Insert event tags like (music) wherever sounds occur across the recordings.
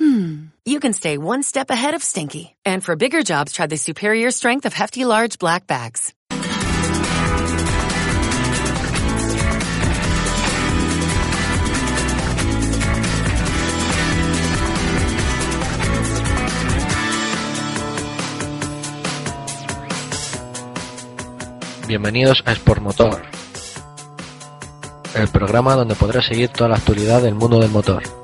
hmm, you can stay one step ahead of stinky. And for bigger jobs, try the superior strength of Hefty Large Black Bags. Bienvenidos a Sportmotor, el programa donde podrás seguir toda la actualidad del mundo del motor.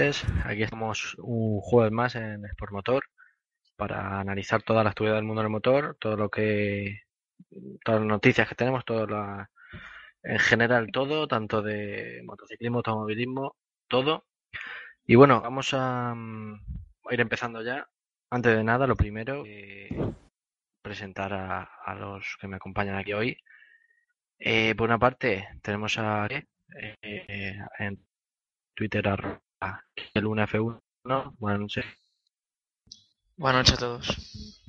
Aquí estamos un jueves más en Sportmotor para analizar toda la actualidad del mundo del motor, todo lo que, todas las noticias que tenemos, todo la, en general todo, tanto de motociclismo, automovilismo, todo. Y bueno, vamos a, mm, ir empezando ya. Antes de nada, lo primero, eh, presentar a, los que me acompañan aquí hoy. Eh, por una parte, tenemos a eh, en Twitter el 1F1. Buenas noches. Buenas noches a todos.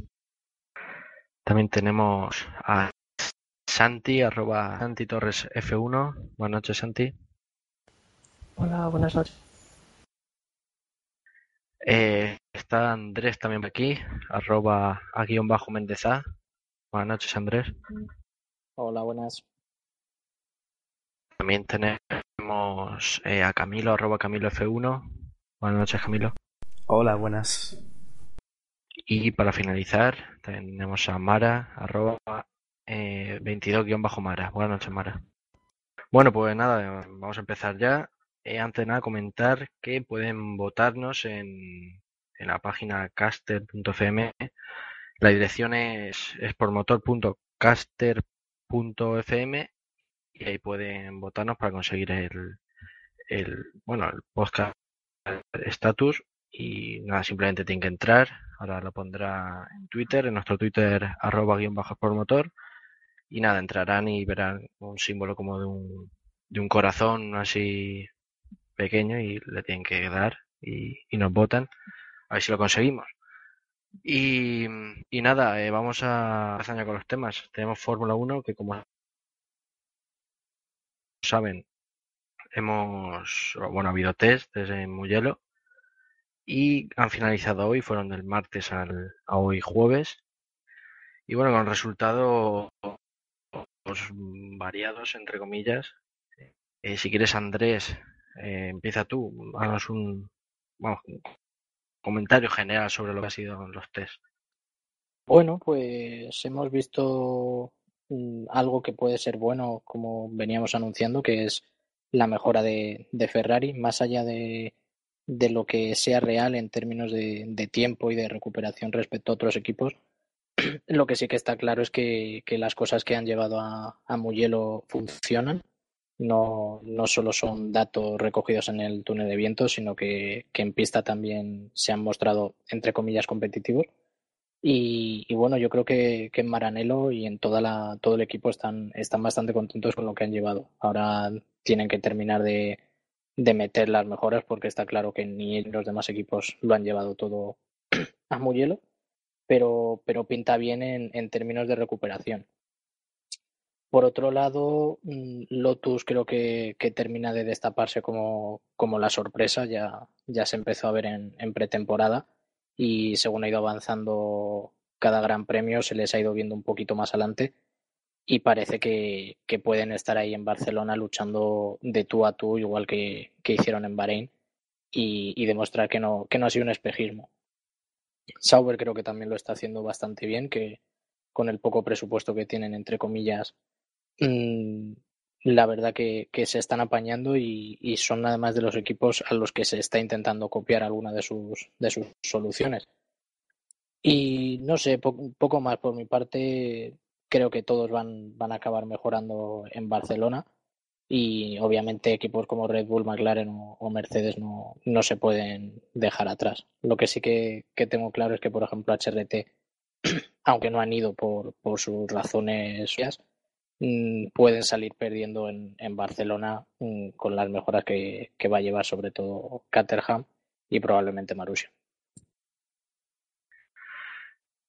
También tenemos a Santi, arroba Santi Torres F1. Buenas noches, Santi. Hola, buenas noches. Eh, está Andrés también aquí, arroba a guion bajo Mendeza. Buenas noches, Andrés. Hola, buenas. También tenemos eh, a Camilo, arroba Camilo F1. Buenas noches, Camilo. Hola, buenas. Y para finalizar, tenemos a Mara, arroba eh, 22-Mara. Buenas noches, Mara. Bueno, pues nada, vamos a empezar ya. Eh, antes de nada, comentar que pueden votarnos en, en la página caster.fm. La dirección es espormotor.caster.fm y ahí pueden votarnos para conseguir el, el bueno, el podcast status y nada, simplemente tienen que entrar. Ahora lo pondrá en Twitter, en nuestro Twitter arroba guion bajo por motor. Y nada, entrarán y verán un símbolo como de un, de un corazón así pequeño y le tienen que dar y, y nos votan. A ver si lo conseguimos. Y, y nada, eh, vamos a ya con los temas. Tenemos Fórmula 1 que como saben, hemos, bueno, ha habido test desde Mugello y han finalizado hoy, fueron del martes al, a hoy jueves. Y bueno, con resultados variados, entre comillas. Eh, si quieres, Andrés, eh, empieza tú, haznos un, bueno, un comentario general sobre lo que ha sido los test. Bueno, pues hemos visto algo que puede ser bueno, como veníamos anunciando, que es la mejora de, de Ferrari, más allá de, de lo que sea real en términos de, tiempo y de recuperación respecto a otros equipos. (clears throat) Lo que sí que está claro es que, que las cosas que han llevado a, a Mugello funcionan. No, no solo son datos recogidos en el túnel de viento, sino que, que en pista también se han mostrado, entre comillas, competitivos. Y, bueno, yo creo que, en Maranello y en toda la, todo el equipo están, están bastante contentos con lo que han llevado. Ahora tienen que terminar de, de meter las mejoras porque está claro que ni los demás equipos lo han llevado todo (clears throat) a Mugello, pero, pero pinta bien en, en términos de recuperación. Por otro lado, mm, Lotus creo que, que termina de destaparse como, como la sorpresa, ya, ya se empezó a ver en, en pretemporada y según ha ido avanzando cada gran premio se les ha ido viendo un poquito más adelante y parece que, que pueden estar ahí en Barcelona luchando de tú a tú igual que, que hicieron en Bahrein y, y demostrar que no, que no ha sido un espejismo. Sauber creo que también lo está haciendo bastante bien, que con el poco presupuesto que tienen, entre comillas, mm, la verdad que, que se están apañando y, son además de los equipos a los que se está intentando copiar alguna de sus, de sus soluciones. Y no sé, po- poco más por mi parte, creo que todos van, van a acabar mejorando en Barcelona y obviamente equipos como Red Bull, McLaren o, Mercedes no, no se pueden dejar atrás. Lo que sí que, que tengo claro es que, por ejemplo, HRT, (clears throat) aunque no han ido por, por sus razones pueden salir perdiendo en, en Barcelona mm, con las mejoras que, que va a llevar sobre todo Caterham y probablemente Marussia.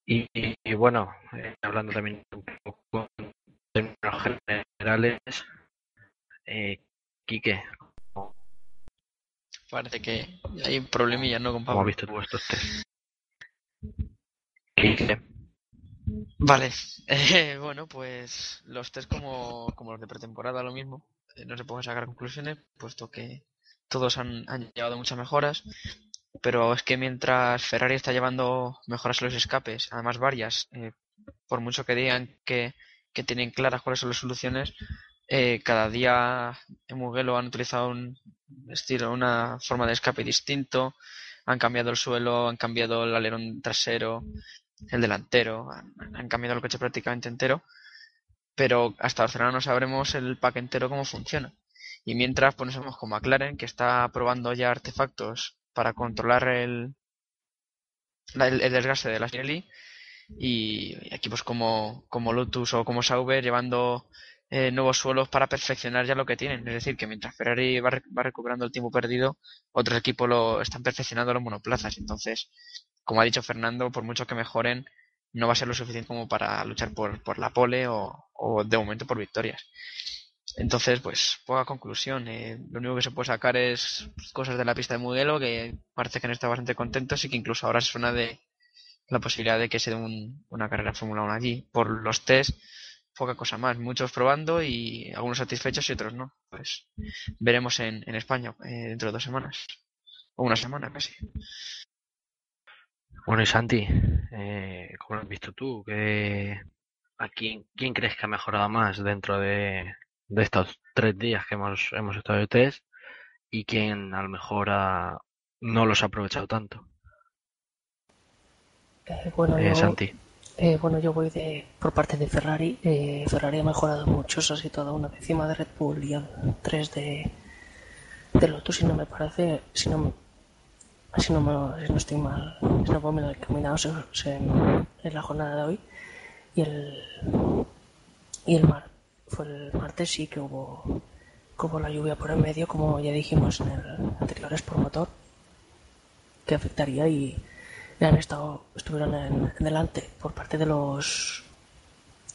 Y, bueno, eh, hablando también un poco en términos generales, eh, Quique, Parece que hay un problemilla, ¿no, con ¿cómo has visto tú estos test? Quique, Vale, (laughs) eh, bueno, pues los test como, como los de pretemporada, lo mismo. Eh, no se pueden sacar conclusiones, puesto que todos han, han llevado muchas mejoras. Pero es que mientras Ferrari está llevando mejoras a los escapes, además varias, eh, por mucho que digan que, que tienen claras cuáles son las soluciones, eh, cada día en Mugello han utilizado un estilo, una forma de escape distinto, han cambiado el suelo, han cambiado el alerón trasero, el delantero, han, cambiado el coche prácticamente entero, pero hasta Barcelona no sabremos el pack entero cómo funciona. Y mientras, pues nos vemos con McLaren, que está probando ya artefactos para controlar el, el, el desgaste de la Pirelli, y equipos como, como Lotus o como Sauber llevando eh, nuevos suelos para perfeccionar ya lo que tienen. Es decir, que mientras Ferrari va, va recuperando el tiempo perdido, otros equipos lo están perfeccionando los monoplazas. Entonces, como ha dicho Fernando, por mucho que mejoren, no va a ser lo suficiente como para luchar por, por la pole o, de momento por victorias. Entonces, pues, poca conclusión. Eh, lo único que se puede sacar es cosas de la pista de Mugello, que parece que han estado bastante contentos y que incluso ahora se suena de la posibilidad de que se dé un- una carrera Fórmula 1 allí. Por los test, poca cosa más. Muchos probando y algunos satisfechos y otros no. Pues veremos en, en España eh, dentro de dos semanas. O una semana casi. Bueno y Santi, eh, ¿cómo lo has visto tú? ¿Qué, a quién, quién crees que ha mejorado más dentro de, de estos tres días que hemos, hemos estado de test y quién a lo mejor ha- no los ha aprovechado tanto? Eh, bueno, Eh, yo, Santi. eh, bueno, yo voy de por parte de Ferrari. Eh, Ferrari ha mejorado mucho, se ha situado una décima de Red Bull y tres de, de Lotus, si no me parece, si no, me- si no, me- si no estoy mal, si no puedo mirar encaminados en, en la jornada de hoy. Y el, y el mar, fue el martes sí que hubo, que hubo la lluvia por en medio, como ya dijimos en el anterior por motor, que afectaría y han estado, estuvieron en, en delante por parte de los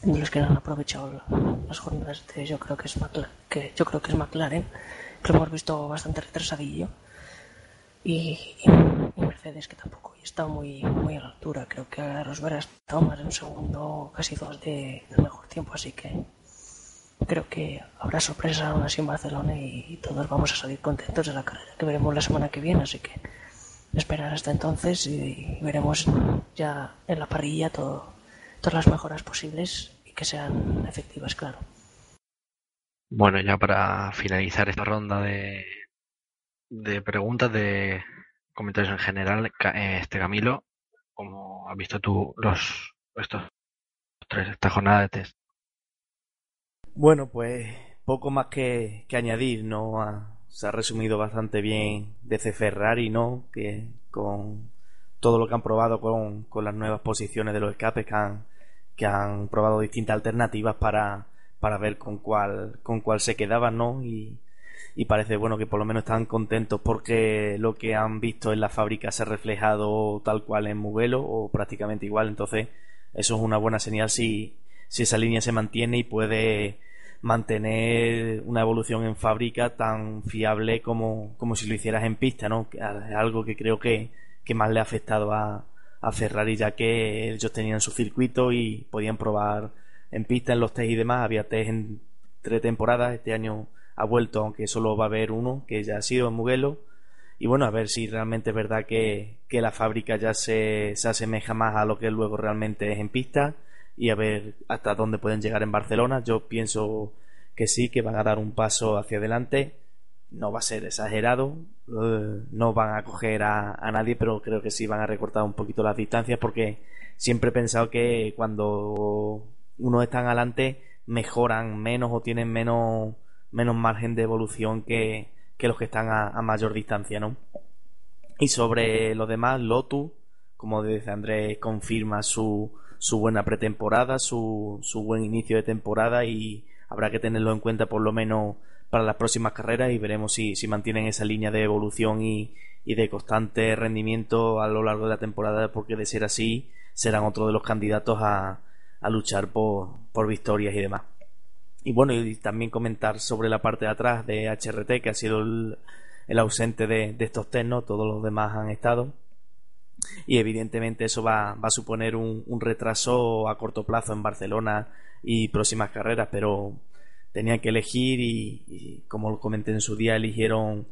de los que han aprovechado la- las jornadas de yo creo que es McLaren, que yo creo que es McLaren, que lo hemos visto bastante retrasadillo y, Mercedes que tampoco y está muy muy a la altura creo que Rosberg estado más de un segundo casi dos de, mejor tiempo así que creo que habrá sorpresa aún así en Barcelona y, y todos vamos a salir contentos de la carrera que veremos la semana que viene así que esperar hasta entonces y, y veremos ya en la parrilla todo, todas las mejoras posibles y que sean efectivas, claro. Bueno, ya para finalizar esta ronda de, de preguntas, de comentarios en general, eh, este Camilo, como has visto tú los estos tres, esta jornada de test. Bueno, pues poco más que, que añadir, ¿no? Ha- se ha resumido bastante bien DC Ferrari, ¿no? Que con todo lo que han probado con, con las nuevas posiciones de los escapes que han, que han probado distintas alternativas para, para ver con cuál, con cuál se quedaban, ¿no? Y, y parece bueno que por lo menos están contentos porque lo que han visto en la fábrica se ha reflejado tal cual en Mugello o prácticamente igual, entonces eso es una buena señal si, si esa línea se mantiene y puede mantener una evolución en fábrica tan fiable como, como si lo hicieras en pista, ¿no? Algo que creo que, que más le ha afectado a, a Ferrari ya que ellos tenían su circuito y podían probar en pista en los test y demás, había test en tres temporadas, este año ha vuelto aunque solo va a haber uno que ya ha sido en Mugello y bueno, a ver si realmente es verdad que, que la fábrica ya se, se asemeja más a lo que luego realmente es en pista y a ver hasta dónde pueden llegar en Barcelona. Yo pienso que sí, que van a dar un paso hacia adelante. No va a ser exagerado, eh, no van a coger a, a nadie, pero creo que sí van a recortar un poquito las distancias porque siempre he pensado que cuando uno están adelante mejoran menos o tienen menos, menos margen de evolución que, que los que están a, mayor distancia, ¿no? Y sobre lo demás, Lotus, como dice Andrés, confirma su, su buena pretemporada, su, su buen inicio de temporada y habrá que tenerlo en cuenta por lo menos para las próximas carreras y veremos si, si mantienen esa línea de evolución y, y de constante rendimiento a lo largo de la temporada, porque de ser así serán otro de los candidatos a, a luchar por, por victorias y demás. Y bueno, y también comentar sobre la parte de atrás de HRT, que ha sido el, ausente de, de estos test, ¿no? Todos los demás han estado. Y evidentemente eso va, va a suponer un, retraso a corto plazo en Barcelona y próximas carreras, pero tenían que elegir y, y como lo comenté en su día, eligieron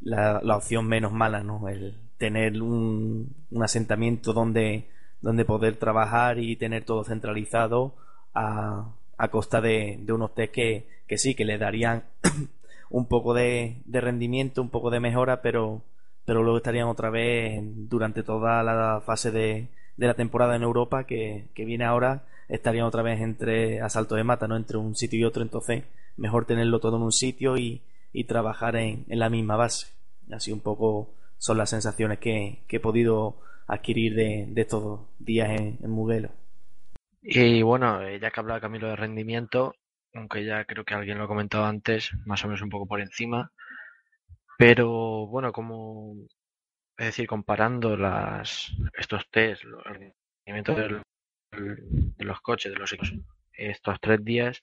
la, la opción menos mala, ¿no? El tener un, un asentamiento donde, donde poder trabajar y tener todo centralizado a, a costa de, de unos test que, que sí, que le darían (clears throat) un poco de, rendimiento, un poco de mejora, pero, pero luego estarían otra vez durante toda la fase de, la temporada en Europa que, que viene ahora, estarían otra vez entre asalto de mata, ¿no? Entre un sitio y otro, entonces mejor tenerlo todo en un sitio y, y trabajar en, en la misma base. Así un poco son las sensaciones que, que he podido adquirir de, estos días en, en. Y bueno, eh, ya que hablaba Camilo de rendimiento, aunque ya creo que alguien lo ha comentado antes, más o menos un poco por encima, pero bueno, como es decir, comparando las estos test, los- el rendimiento del- de los coches, de los estos tres días,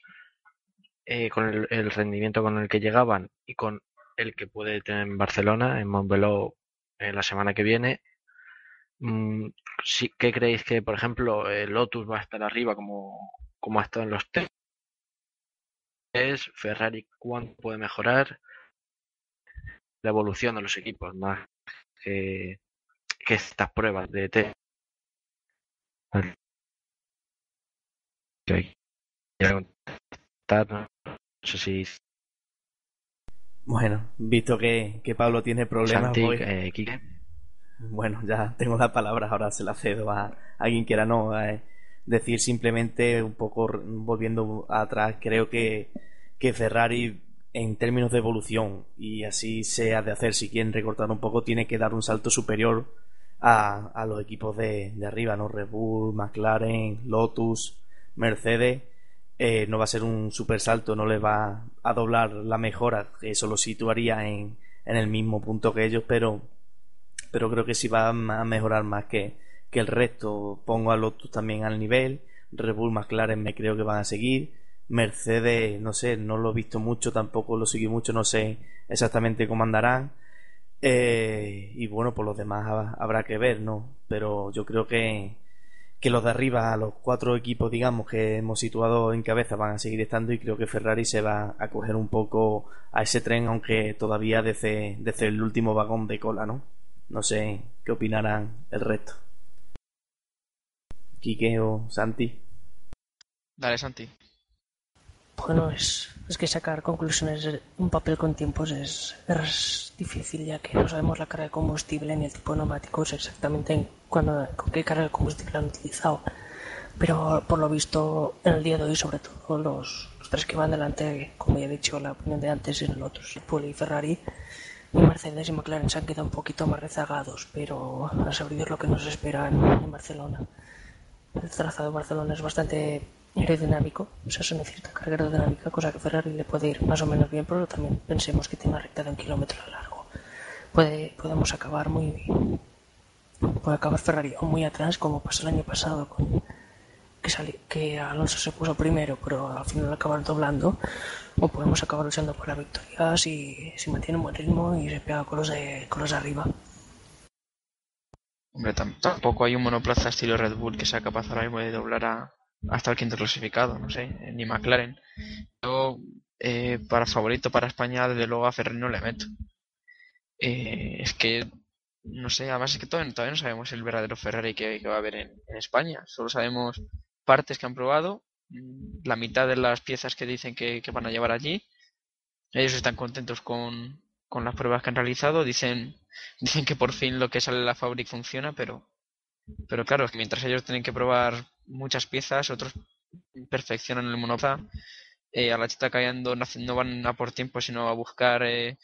eh, con el, rendimiento con el que llegaban y con el que puede tener en Barcelona, en Montbeló, eh, la semana que viene, ¿qué creéis que, por ejemplo, el Lotus va a estar arriba como, como ha estado en los test? Ferrari, ¿cuánto puede mejorar? La evolución de los equipos, más que, que estas pruebas de test. No sé si Bueno, visto que, que Pablo tiene problemas, Santi, voy- eh. Bueno, ya tengo la palabra, ahora se la cedo a, a quien quiera no. eh, decir simplemente, un poco volviendo atrás, creo que, que Ferrari, en términos de evolución, y así sea de hacer, si quieren recortar un poco, tiene que dar un salto superior a, a los equipos de, de arriba, ¿no? Red Bull, McLaren, Lotus, Mercedes. eh, no va a ser un super salto, no le va a doblar la mejora, eso lo situaría en, en el mismo punto que ellos, pero pero creo que sí va a mejorar más que, que el resto. Pongo a Lotus también al nivel, Red Bull, McLaren me creo que van a seguir, Mercedes, no sé, no lo he visto mucho, tampoco lo seguí mucho, no sé exactamente cómo andarán. Eh, y bueno, por los demás ha- habrá que ver, ¿no? Pero yo creo que, que los de arriba, los cuatro equipos, digamos, que hemos situado en cabeza, van a seguir estando y creo que Ferrari se va a coger un poco a ese tren, aunque todavía desde, desde el último vagón de cola, ¿no? No sé qué opinarán el resto. Quique o Santi. Dale, Santi. Bueno, es, es que sacar conclusiones de un papel con tiempos es, es difícil, ya que no sabemos la carga de combustible ni el tipo de neumáticos exactamente en cuándo- con qué carga de combustible han utilizado. Pero por lo visto, en el día de hoy, sobre todo, los, los tres que van delante, como ya he dicho, la opinión de antes en Lotus, Red Bull y Ferrari, Mercedes y McLaren se han quedado un poquito más rezagados, pero a saber Dios lo que nos espera en, Barcelona. El trazado de Barcelona es bastante aerodinámico, o sea, se necesita carga aerodinámica, cosa que Ferrari le puede ir más o menos bien, pero también pensemos que tiene una recta de un kilómetro de largo. Puede, podemos acabar muy puede acabar Ferrari o muy atrás, como pasó el año pasado que, sali- que Alonso se puso primero, pero al final acabar doblando, o podemos acabar luchando por la victoria si, si mantiene un buen ritmo y se pega con los de, con los de arriba. Hombre, tam- tampoco hay un monoplaza estilo Red Bull que sea capaz ahora mismo de doblar a, hasta el quinto clasificado, no sé, ni McLaren. Yo, eh, para favorito para España, desde luego a Ferrari no le meto. Eh, es que, no sé, además es que todavía, no sabemos el verdadero Ferrari que, va a haber en, España. Solo sabemos partes que han probado, la mitad de las piezas que dicen que, van a llevar allí. Ellos están contentos con, con las pruebas que han realizado, dicen, (laughs) dicen que por fin lo que sale de la fábrica funciona, pero, pero claro, mientras ellos tienen que probar muchas piezas, otros perfeccionan el monoplaza. Eh, a la chita cayendo no, no van a por tiempo, sino a buscar eh,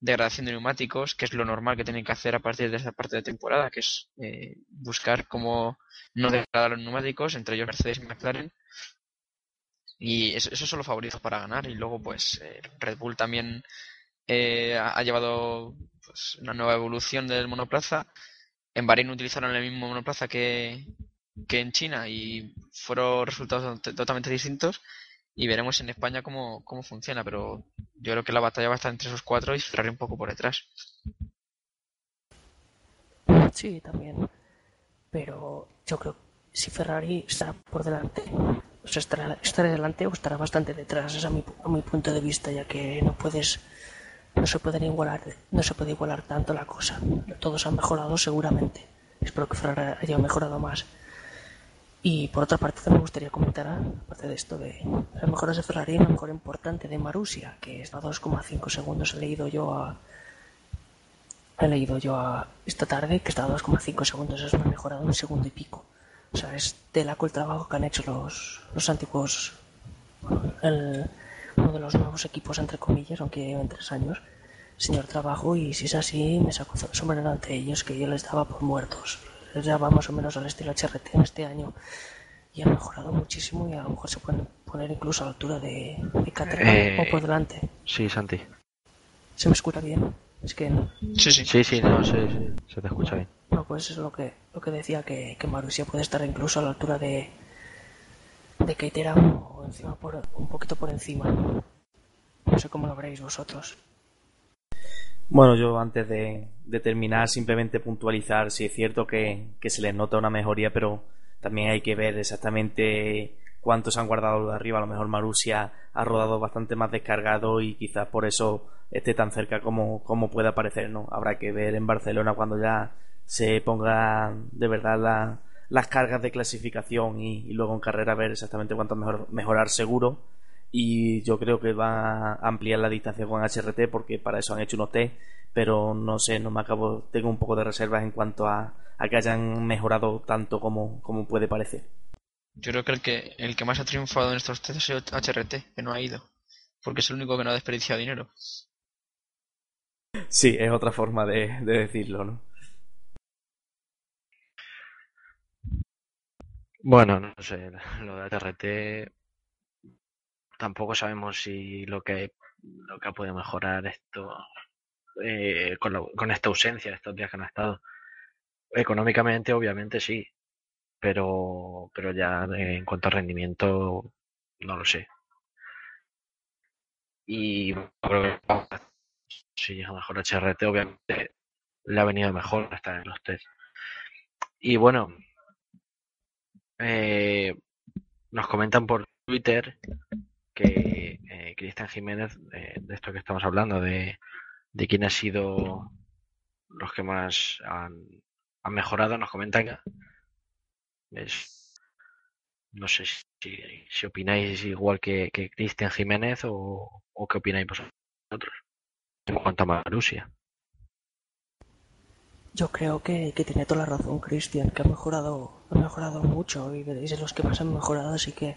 degradación de neumáticos, que es lo normal que tienen que hacer a partir de esta parte de temporada, que es eh, buscar cómo no degradar los neumáticos, entre ellos Mercedes y McLaren. Y eso- esos son los favoritos para ganar. Y luego, pues, eh, Red Bull también eh, ha llevado pues, una nueva evolución del monoplaza. En Bahrein utilizaron el mismo monoplaza que, que en China y fueron resultados to- totalmente distintos. Y veremos en España cómo, cómo funciona, pero yo creo que la batalla va a estar entre esos cuatro y Ferrari un poco por detrás. Sí, también. Pero yo creo que si Ferrari estará por delante, o sea, estará, estará delante o estará bastante detrás, es a mi, a mi punto de vista, ya que no puedes, no se pueden igualar, no se puede igualar tanto la cosa. Todos han mejorado seguramente. Espero que Ferrari haya mejorado más. Y por otra parte también me gustaría comentar, aparte de esto de las mejoras de Ferrari, una mejora importante de Marussia, que está a 2,5 segundos. He leído yo a, he leído yo a- esta tarde que está a 2,5 segundos, es una mejora de un segundo y pico. O sea, es de la el trabajo que han hecho los, los antiguos, bueno, el- uno de los nuevos equipos, entre comillas, aunque llevan tres años, señor trabajo, y si es así, me saco el sombrero ante ellos, que yo les daba por muertos. Les daba más o menos al estilo HRT en este año, y han mejorado muchísimo, y a lo mejor se pueden poner incluso a la altura de, de Caterham Eh, o por delante. Sí, Santi. ¿Se me escucha bien? Es que no. Sí, sí. Sí, sí, no, sí, sí, se te escucha bien. No, pues es lo que, lo que decía, que, que puede estar incluso a la altura de, de Caterham o encima por, un poquito por encima. No sé cómo lo veréis vosotros. Bueno, yo antes de, terminar, simplemente puntualizar si es cierto que, que se les nota una mejoría, pero también hay que ver exactamente cuántos han guardado de arriba. A lo mejor Marussia ha rodado bastante más descargado y quizás por eso esté tan cerca como, como pueda parecer, ¿no? Habrá que ver en Barcelona cuando ya se pongan de verdad la- las cargas de clasificación y, y luego en carrera ver exactamente cuánto mejor, mejorar seguro y yo creo que va a ampliar la distancia con HRT porque para eso han hecho unos test pero no sé, no me acabo tengo un poco de reservas en cuanto a, a que hayan mejorado tanto como, como puede parecer Yo creo que el que el que más ha triunfado en estos test ha sido HRT, que no ha ido. Porque es el único que no ha desperdiciado dinero. sí, es otra forma de, de decirlo ¿no? Bueno, no sé, (laughs) lo de TRT tampoco sabemos si lo que ha podido mejorar esto eh, con, esta ausencia, estos días que han estado. Económicamente, obviamente sí, pero pero ya en cuanto a rendimiento, no lo sé. Y si llega mejor HRT, obviamente le ha venido mejor estar en los test. Y bueno, eh, nos comentan por Twitter que eh, Cristian Jiménez, eh, de esto que estamos hablando, de, de quién ha sido los que más han, mejorado, nos comentan es No sé si, opináis igual que, que Cristian Jiménez o, o qué opináis vosotros en cuanto a Marusia. Yo creo que, que tiene toda la razón Cristian, que ha mejorado, ha mejorado mucho y es de los que más han mejorado, así que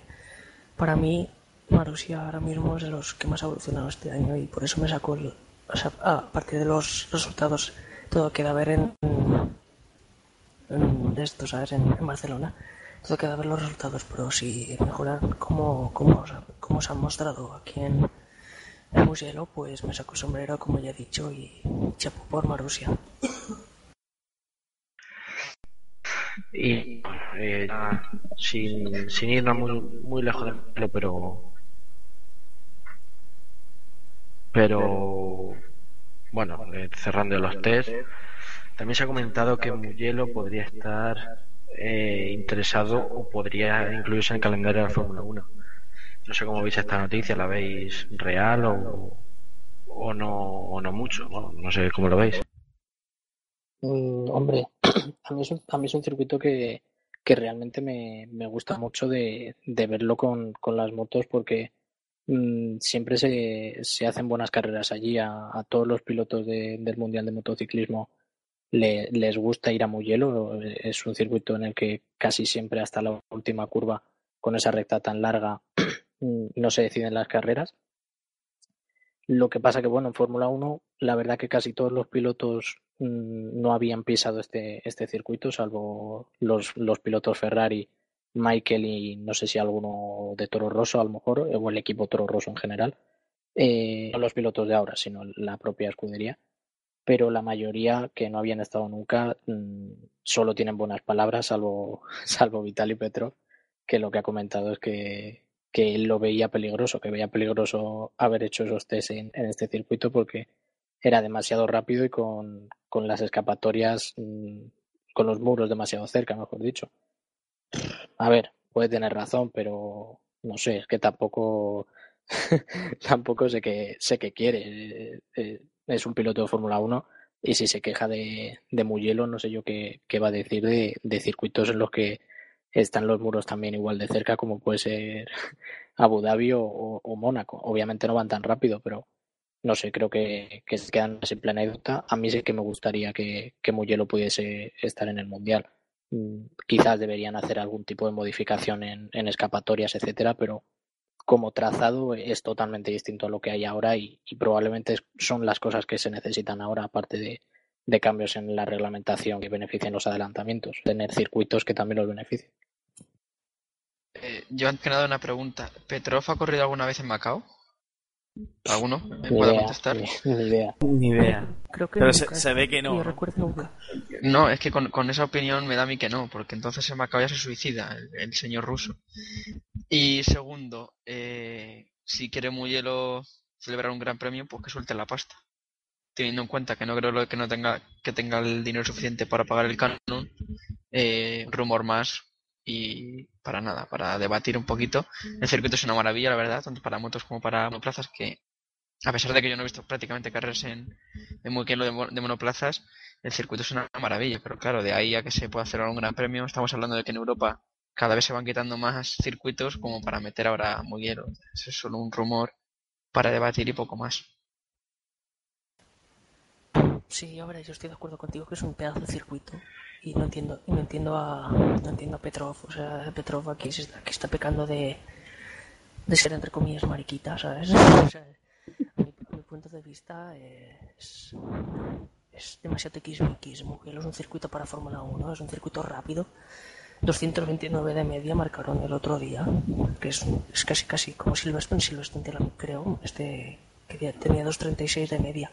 para mí Marusia ahora mismo es de los que más ha evolucionado este año y por eso me sacó el, o sea, a partir de los resultados todo queda a ver en, de esto, ¿sabes? En, en Barcelona. Todo queda a ver los resultados, pero si mejoran como, como, como se han mostrado aquí en, en pues me saco sombrero, como ya he dicho, y chapo por Marusia. Y eh, sin, sin irnos muy, muy lejos de lo, pero pero bueno, eh, cerrando los test, también se ha comentado que Mugello podría estar eh, interesado o podría incluirse en el calendario de la Fórmula 1. No sé cómo veis esta noticia, ¿la veis real o, o no o no mucho? Bueno, no sé cómo lo veis. Mm, hombre, (clears throat) a mí, es un, a mí es un circuito que, que realmente me, me gusta mucho de, de verlo con, con las motos porque mm, siempre se, se hacen buenas carreras allí. A, todos los pilotos de- del Mundial de Motociclismo le- les gusta ir a Mugello. Es un circuito en el que casi siempre hasta la última curva, con esa recta tan larga, (clears throat) mm, no se deciden las carreras. Lo que pasa que, bueno, en Fórmula 1, la verdad que casi todos los pilotos no habían pisado este, este circuito, salvo los, los pilotos Ferrari, Michael y no sé si alguno de Toro Rosso, a lo mejor, o el equipo Toro Rosso en general. Eh, no los pilotos de ahora, sino la propia escudería. Pero la mayoría que no habían estado nunca mm, solo tienen buenas palabras, salvo, (laughs) salvo Vitaly Petrov, que lo que ha comentado es que, que él lo veía peligroso, que veía peligroso haber hecho esos test en, en este circuito porque era demasiado rápido y con, con las escapatorias, mm, con los muros demasiado cerca, mejor dicho. A ver, puede tener razón, pero no sé, es que tampoco, (laughs) tampoco sé qué, sé qué quiere. Eh, eh, es un piloto de Fórmula 1 y si se queja de, de Mugello, no sé yo qué, qué va a decir de, de circuitos en los que están los muros también igual de cerca como puede ser (laughs) Abu Dhabi o Mónaco. Obviamente no van tan rápido, pero no sé, creo que, que se quedan en plena anécdota. A mí sí que me gustaría que, que Mugello pudiese estar en el Mundial. Mm, Quizás deberían hacer algún tipo de modificación en, en escapatorias, etcétera, pero como trazado es totalmente distinto a lo que hay ahora y, probablemente son las cosas que se necesitan ahora, aparte de, de cambios en la reglamentación que beneficien los adelantamientos, tener circuitos que también los beneficien. Eh, yo antes que nada una pregunta. ¿Petrov ha corrido alguna vez en Macao? ¿Alguno? ¿Me Ni puede idea, contestar? ni, idea. Ni idea. Creo que Pero se, nunca, se ve que no. yo ¿no? recuerdo nunca. No, es que con, con esa opinión me da a mí que no, porque entonces en Macao ya se suicida el, el señor ruso. Y segundo, eh, si quiere Mugello celebrar un gran premio, pues que suelte la pasta. Teniendo en cuenta que no creo lo- que no tenga que tenga el dinero suficiente para pagar el canon, eh, rumor más y para nada, para debatir un poquito. El circuito es una maravilla, la verdad, tanto para motos como para monoplazas, que a pesar de que yo no he visto prácticamente carreras en, en Mugello de, de monoplazas, el circuito es una maravilla, pero claro, de ahí a que se pueda hacer un gran premio, estamos hablando de que en Europa cada vez se van quitando más circuitos como para meter ahora Mugello. Eso es solo un rumor para debatir y poco más. Sí, ahora yo estoy de acuerdo contigo que es un pedazo de circuito y no entiendo no entiendo a no entiendo a Petrov, o sea, Petrov aquí se está, aquí está pecando de de ser entre comillas mariquita, ¿sabes? (laughs) O sea, a mi, a mi punto de vista es es demasiado tiquismiquismo. Es un circuito para Fórmula 1, es un circuito rápido. 229 de media marcaron el otro día, que es, es casi casi como Silverstone, Silverstone la- creo, este que tenía 236 de media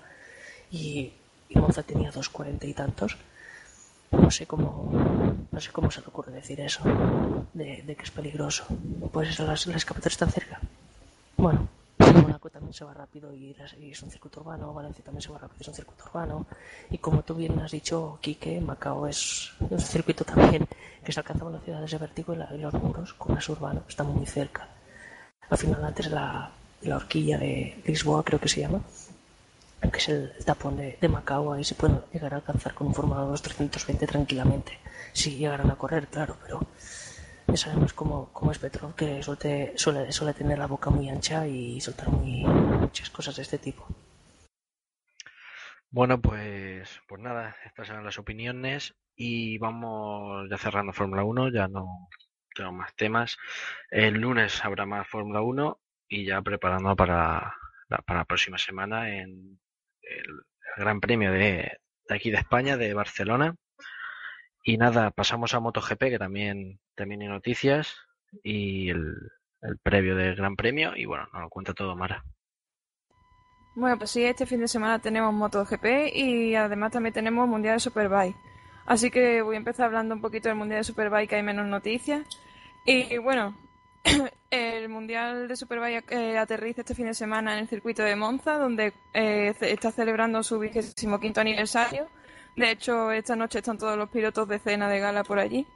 y, y Monza tenía 240 y tantos. No sé cómo no sé cómo se le ocurre decir eso de, que es peligroso. Pues eso, las, las escapatorias están cerca. Bueno, Mónaco también se va rápido y y es un circuito urbano, Valencia también se va rápido, es un circuito urbano. Y como tú bien has dicho, Quique, Macao es un circuito también que se alcanza velocidades de vértigo y, la- y los muros, como es urbano, está muy cerca. Al final, antes la, la horquilla de Lisboa, creo que se llama, que es el tapón de, de Macao, ahí se pueden llegar a alcanzar con un Fórmula 2 320 tranquilamente. Si llegaran a correr, claro, pero ya sabemos cómo, cómo es Petrón, que suele, suele, suele tener la boca muy ancha y soltar muy, muchas cosas de este tipo. Bueno, pues, pues nada, estas eran las opiniones y vamos ya cerrando Fórmula 1, ya no tengo más temas. El lunes habrá más Fórmula 1 y ya preparando para la, para la próxima semana en el, Gran Premio de, de aquí de España, de Barcelona. Y nada, pasamos a MotoGP, que también, también hay noticias, y el, el previo del Gran Premio, y bueno, nos lo cuenta todo Mara. Bueno, pues sí, este fin de semana tenemos MotoGP y además también tenemos Mundial de Superbike. Así que voy a empezar hablando un poquito del Mundial de Superbike, que hay menos noticias. Y bueno, (coughs) el Mundial de Superbike eh, aterriza este fin de semana en el circuito de Monza, donde eh, está celebrando su vigésimo quinto aniversario. De hecho, esta noche están todos los pilotos de cena de gala por allí.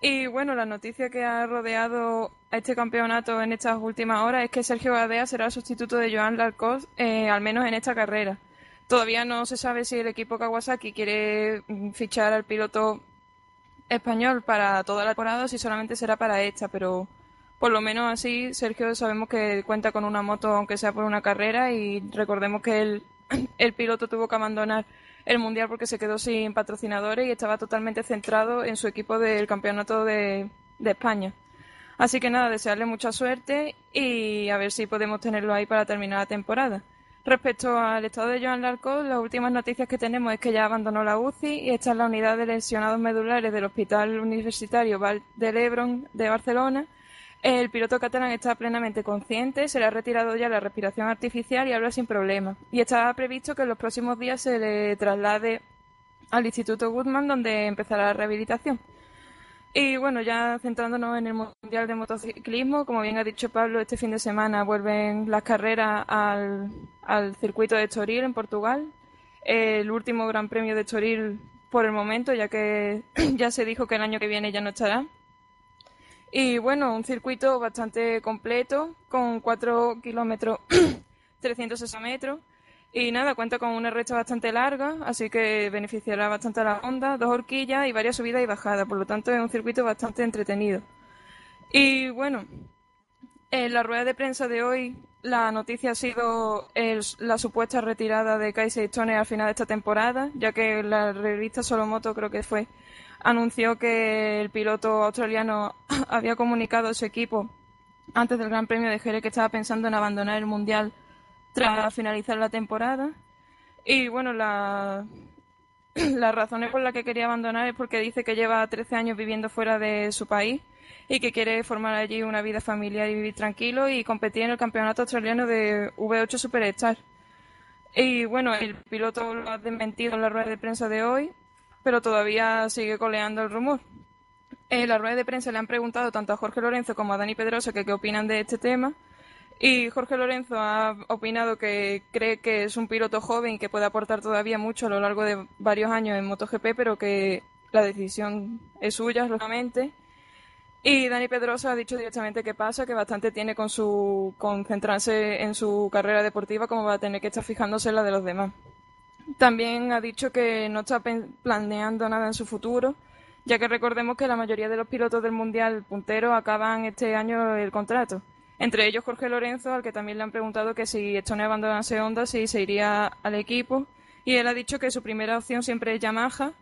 Y bueno, la noticia que ha rodeado a este campeonato en estas últimas horas es que Sergio Gadea será el sustituto de Joan Larcos, eh, al menos en esta carrera. Todavía no se sabe si el equipo Kawasaki quiere mm, fichar al piloto español para toda la temporada o si solamente será para esta, pero por lo menos así Sergio sabemos que cuenta con una moto aunque sea por una carrera y recordemos que (clears throat) el, piloto tuvo que abandonar el mundial porque se quedó sin patrocinadores y estaba totalmente centrado en su equipo del campeonato de, España. Así que nada, desearle mucha suerte y a ver si podemos tenerlo ahí para terminar la temporada. Respecto al estado de Joan Larcos, las últimas noticias que tenemos es que ya abandonó la UCI y está en la unidad de lesionados medulares del Hospital Universitario Val de de Barcelona. El piloto catalán está plenamente consciente, se le ha retirado ya la respiración artificial y habla sin problema. Y está previsto que en los próximos días se le traslade al Instituto Goodman, donde empezará la rehabilitación. Y bueno, ya centrándonos en el Mundial de Motociclismo, como bien ha dicho Pablo, este fin de semana vuelven las carreras al, al circuito de Estoril en Portugal. El último Gran Premio de Estoril por el momento, ya que (clears throat) ya se dijo que el año que viene ya no estará. Y bueno, un circuito bastante completo, con 4 kilómetros (clears throat) 360 metros. Y nada, cuenta con una recta bastante larga, así que beneficiará bastante a la Honda, dos horquillas y varias subidas y bajadas. Por lo tanto, es un circuito bastante entretenido. Y bueno, en la rueda de prensa de hoy, la noticia ha sido el- la supuesta retirada de Casey Stoner al final de esta temporada, ya que la revista Solomoto, creo que fue, anunció que el piloto australiano (laughs) había comunicado a su equipo antes del Gran Premio de Jerez que estaba pensando en abandonar el Mundial tras finalizar la temporada. Y bueno, la, (clears throat) las razones por las que quería abandonar es porque dice que lleva 13 años viviendo fuera de su país y que quiere formar allí una vida familiar y vivir tranquilo y competir en el campeonato australiano de V8 Superstar. Y bueno, el piloto lo ha desmentido en la rueda de prensa de hoy, pero todavía sigue coleando el rumor. En la rueda de prensa le han preguntado tanto a Jorge Lorenzo como a Dani Pedrosa que qué opinan de este tema. Y Jorge Lorenzo ha opinado que cree que es un piloto joven que puede aportar todavía mucho a lo largo de varios años en MotoGP, pero que la decisión es suya, lógicamente. Y Dani Pedrosa ha dicho directamente que pasa, que bastante tiene con su concentrarse en su carrera deportiva como va a tener que estar fijándose en la de los demás. También ha dicho que no está planeando nada en su futuro, ya que recordemos que la mayoría de los pilotos del Mundial puntero acaban este año el contrato. Entre ellos Jorge Lorenzo, al que también le han preguntado que si Stone abandonase Honda, si se iría al equipo. Y él ha dicho que su primera opción siempre es Yamaha,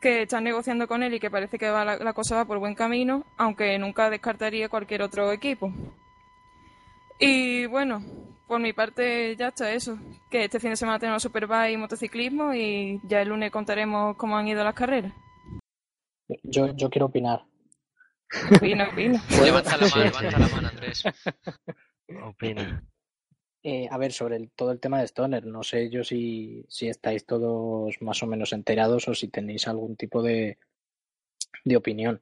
que están negociando con él y que parece que va la, la cosa va por buen camino, aunque nunca descartaría cualquier otro equipo. Y bueno, por mi parte ya está eso, que este fin de semana tenemos Superbike y motociclismo y ya el lunes contaremos cómo han ido las carreras. Yo, yo quiero opinar. Opina, opina. (laughs) Levanta la mano, levanta la mano, Andrés. (laughs) Opina. Eh, a ver, sobre el- todo el tema de Stoner, no sé yo si, si estáis todos más o menos enterados o si tenéis algún tipo de, de opinión.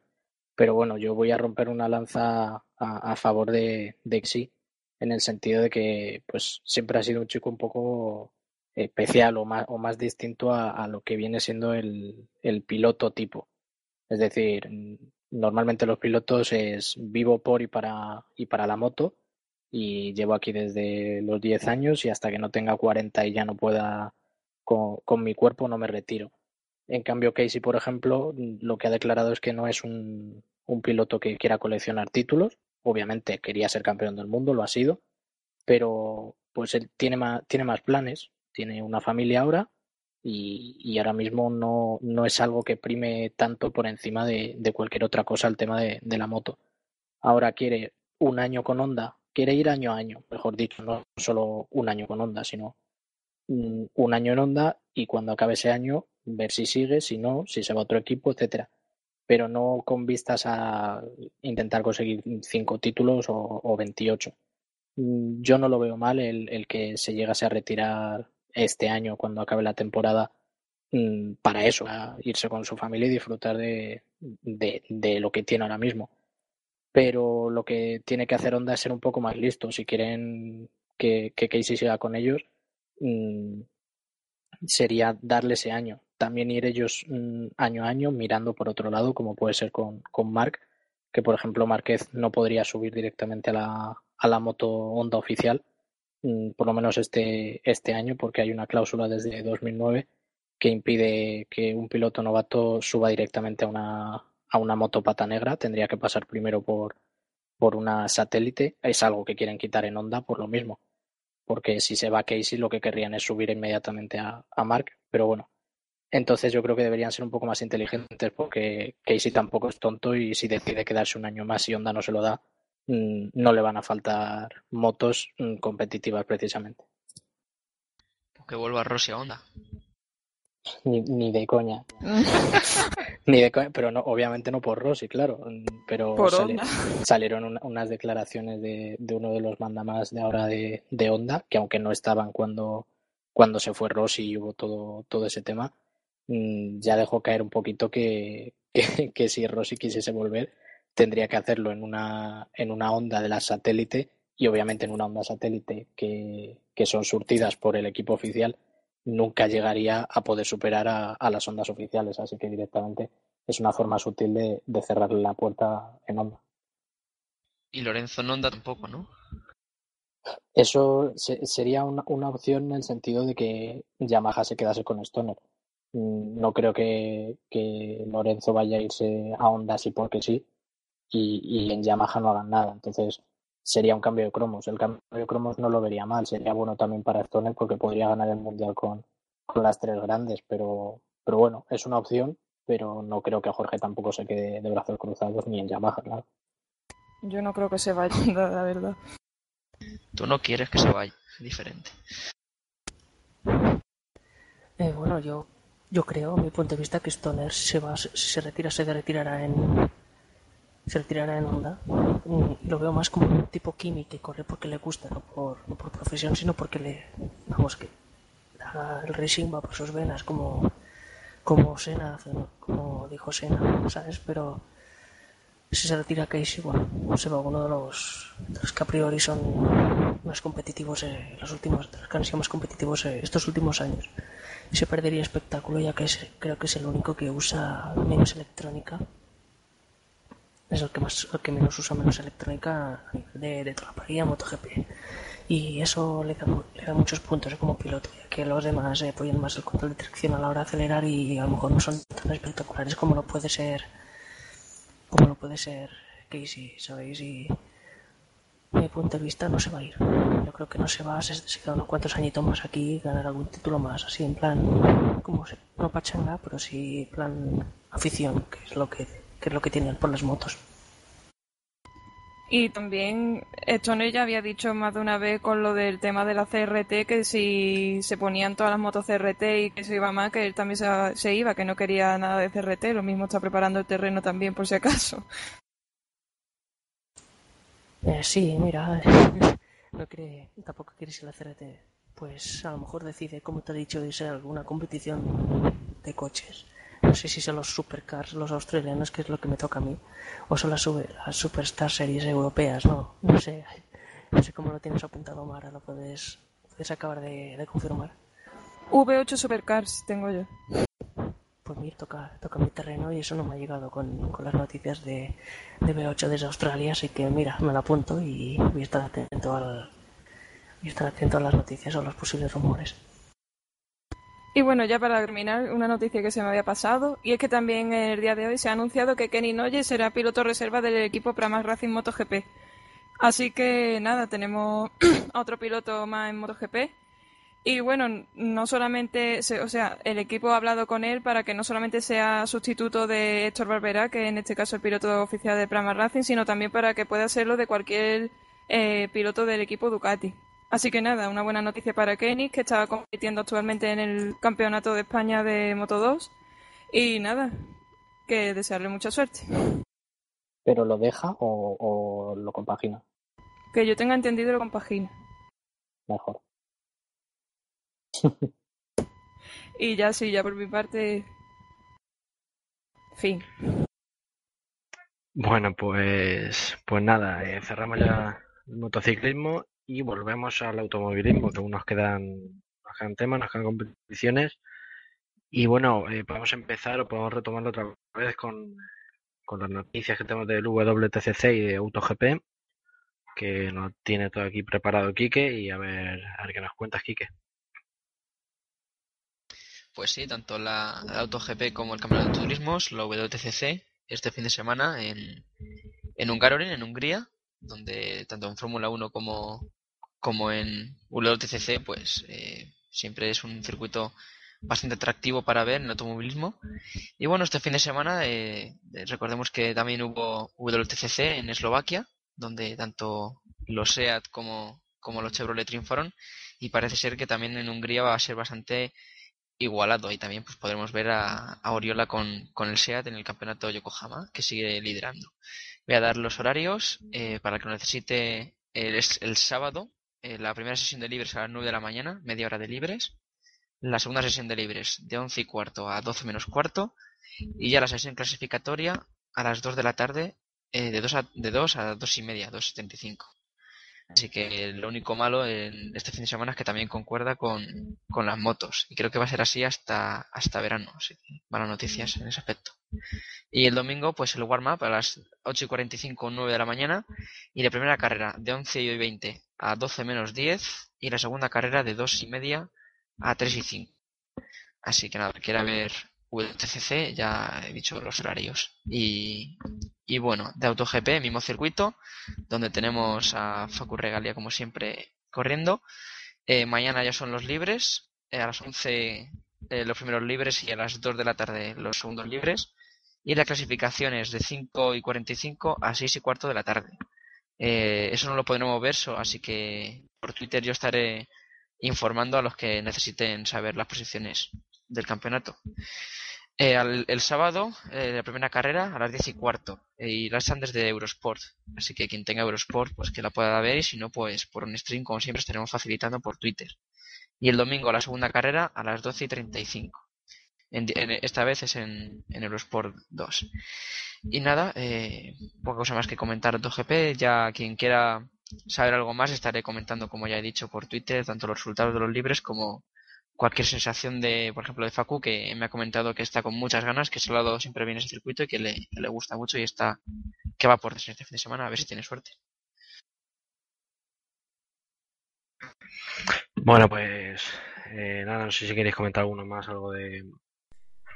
Pero bueno, yo voy a romper una lanza a, a favor de, de Xi, en el sentido de que pues siempre ha sido un chico un poco especial o más, o más distinto a, lo que viene siendo el, el piloto tipo. Es decir, normalmente los pilotos es vivo por y para, y para la moto y llevo aquí desde los 10 años y hasta que no tenga 40 y ya no pueda con, con mi cuerpo no me retiro. En cambio, Casey, por ejemplo, lo que ha declarado es que no es un, un piloto que quiera coleccionar títulos. Obviamente quería ser campeón del mundo, lo ha sido, pero pues él tiene más, tiene más planes, tiene una familia ahora y, ahora mismo no, no es algo que prime tanto por encima de, de cualquier otra cosa el tema de, la moto. Ahora quiere un año con Honda, quiere ir año a año, mejor dicho, no solo un año con Honda, sino un año en Honda y cuando acabe ese año ver si sigue, si no, si se va a otro equipo, etcétera. Pero no con vistas a intentar conseguir cinco títulos o, o 28. Mm, Yo no lo veo mal el, que se llegase a retirar este año cuando acabe la temporada mm, para eso, a irse con su familia y disfrutar de lo que tiene ahora mismo. Pero lo que tiene que hacer Honda es ser un poco más listo. Si quieren que, que Casey siga con ellos, mm, sería darle ese año. También ir ellos mm, año a año mirando por otro lado, como puede ser con, con Mark, que por ejemplo Márquez no podría subir directamente a la, a la moto Honda oficial, mm, por lo menos este, este año, porque hay una cláusula desde 2009 que impide que un piloto novato suba directamente a una, a una moto pata negra. Tendría que pasar primero por, por una satélite. Es algo que quieren quitar en Honda por lo mismo. Porque si se va Casey, lo que querrían es subir inmediatamente a, a Mark. Pero bueno, entonces yo creo que deberían ser un poco más inteligentes porque Casey tampoco es tonto y si decide quedarse un año más y Honda no se lo da, mm, no le van a faltar motos mm, competitivas precisamente. Que vuelva Rossi a Honda. Ni, ni de coña. (laughs) Ni de coña, pero no, obviamente no por Rossi, claro. mm, Pero Por sali- Honda. (laughs) salieron una- unas declaraciones de, de uno de los mandamás de ahora de, de Honda, que aunque no estaban cuando, cuando se fue Rossi y hubo todo, todo ese tema, ya dejó caer un poquito que, (laughs) que, que si Rossi quisiese volver, tendría que hacerlo en una, en una Honda de la satélite y obviamente en una Honda satélite que, que son surtidas por el equipo oficial nunca llegaría a poder superar a, a las ondas oficiales, así que directamente es una forma sutil de, de cerrarle la puerta en onda. Y Lorenzo en Honda tampoco, ¿no? Eso se- sería una, una opción en el sentido de que Yamaha se quedase con Stoner. Mm, No creo que, que Lorenzo vaya a irse a Honda así porque sí y, y en Yamaha no hagan nada. Entonces sería un cambio de cromos. El cambio de cromos no lo vería mal, sería bueno también para Stoner porque podría ganar el mundial con, con las tres grandes, pero, pero bueno, es una opción, pero no creo que Jorge tampoco se quede de brazos cruzados ni en Yamaha, claro. Yo no creo que se vaya, (laughs) la verdad. Tú no quieres que se vaya, es diferente. Eh, bueno, yo, yo creo, a mi punto de vista, que Stoner si se va, si se retira, se retirará en se retirará en Honda. Mm, Y lo veo más como un tipo Kimi que corre porque le gusta, no por, no por profesión, sino porque le, vamos, que el racing va por sus venas, como, como ¿no? como dijo Senna, ¿sabes? Pero si se retira Casey, bueno, se va uno de los, de los que a priori son más competitivos, eh, de los que han sido más competitivos eh, estos últimos años. Y se perdería espectáculo, ya que es- creo que es el único que usa menos electrónica. Es el que, más, el que menos usa menos electrónica a nivel de, de parrilla MotoGP. Y eso le da, le da muchos puntos eh, como piloto, ya que los demás eh, apoyan más el control de tracción a la hora de acelerar y a lo mejor no son tan espectaculares como lo puede ser como lo puede ser Casey, ¿sabéis? Y mi punto de vista no se va a ir. Yo creo que no se va, se, se unos cuantos añitos más aquí ganar algún título más, así en plan, como se, no pachanga, pero sí en plan afición, que es lo que, que es lo que tienen por las motos. Y también Stoner ya había dicho más de una vez con lo del tema de la CRT que si se ponían todas las motos CRT y que se iba más, que él también se iba, que no quería nada de CRT. Lo mismo está preparando el terreno también por si acaso. Eh, sí, mira, (laughs) no quiere, tampoco quiere ir a la CRT. Pues a lo mejor decide, como te he dicho, irse a alguna competición de coches. No sé si son los supercars, los australianos, que es lo que me toca a mí, o son las, las superstar series europeas, no, no sé. (laughs) No sé cómo lo tienes apuntado, Mara, lo puedes, puedes acabar de, de confirmar. V8 Supercars tengo yo. Pues mira, toca, toca mi terreno y eso no me ha llegado con, con las noticias de, de B8 desde Australia, así que mira, me lo apunto y voy a estar atento al voy a estar atento a las noticias o los posibles rumores. Y bueno, ya para terminar, una noticia que se me había pasado, y es que también el día de hoy se ha anunciado que Kenny Noye será piloto reserva del equipo Pramac Racing MotoGP. Así que nada, tenemos (clears throat) a otro piloto más en MotoGP. Y bueno, no solamente, se- o sea, el equipo ha hablado con él para que no solamente sea sustituto de Héctor Barberá, que en este caso es el piloto oficial de Pramac Racing, sino también para que pueda serlo de cualquier eh, piloto del equipo Ducati. Así que nada, una buena noticia para Kenny, que está compitiendo actualmente en el Campeonato de España de Moto 2. Y nada, que desearle mucha suerte. ¿Pero lo deja o, o lo compagina? Que yo tenga entendido lo compagina. Mejor. (laughs) Y ya sí, ya por mi parte. Fin. Bueno, pues, pues nada, eh, cerramos ya el motociclismo y volvemos al automovilismo, que aún nos quedan, nos quedan temas, nos quedan competiciones. Y bueno, eh, podemos empezar o podemos retomarlo otra vez con, con las noticias que tenemos del WTCC y de AutoGP, que nos tiene todo aquí preparado Quique y a ver, a ver qué nos cuentas, Quique. Pues sí, tanto la, la AutoGP como el Campeonato de Turismos, la WTCC, este fin de semana en, en en Hungría, donde tanto en Fórmula 1 como, como en WTCC, pues eh, siempre es un circuito bastante atractivo para ver en el automovilismo. Y bueno, este fin de semana eh, recordemos que también hubo WTCC en Eslovaquia, donde tanto los SEAT como, como los Chevrolet triunfaron y parece ser que también en Hungría va a ser bastante igualado y también pues podremos ver a, a Oriola con, con el SEAT en el campeonato Yokohama que sigue liderando. Voy a dar los horarios eh, para que lo necesite el, el sábado, eh, la primera sesión de libres a las 9 de la mañana, media hora de libres, la segunda sesión de libres de 11 y cuarto a 12 menos cuarto y ya la sesión clasificatoria a las 2 de la tarde eh, de 2 a, de 2 a 2 y media, 2.75. Así que lo único malo en este fin de semana es que también concuerda con, con las motos. Y creo que va a ser así hasta, hasta verano. Así que malas noticias en ese aspecto. Y el domingo, pues el warm-up a las 8 y 45 o 9 de la mañana. Y la primera carrera de 11 y 20 a 12 menos 10. Y la segunda carrera de 2 y media a 3 y 5. Así que nada, quiera ver WTCC, ya he dicho los horarios. Y, y bueno, de AutoGP, mismo circuito, donde tenemos a Facu Regalia como siempre corriendo. Eh, mañana ya son los libres, eh, a las 11 eh, los primeros libres y a las 2 de la tarde los segundos libres. Y la clasificación es de 5 y 45 a 6 y cuarto de la tarde. Eso no lo podremos ver, así que por Twitter yo estaré informando a los que necesiten saber las posiciones del campeonato. Eh, al- el sábado, eh, la primera carrera a las 10 y cuarto. eh, y las están desde Eurosport. Así que quien tenga Eurosport, pues que la pueda ver. Y si no, pues por un stream, como siempre, estaremos facilitando por Twitter. Y el domingo, la segunda carrera a las 12 y 35. En, en- esta vez es en, en Eurosport 2. Y nada, eh, poca cosa más que comentar de GP. Ya quien quiera saber algo más, estaré comentando, como ya he dicho, por Twitter, tanto los resultados de los libres como cualquier sensación de, por ejemplo, de Facu, que me ha comentado que está con muchas ganas, que se lo ha dado siempre bien ese circuito y que le, que le gusta mucho y está, que va por este fin de semana, a ver si tiene suerte. Bueno, pues eh, nada, no sé si queréis comentar alguno más, algo de,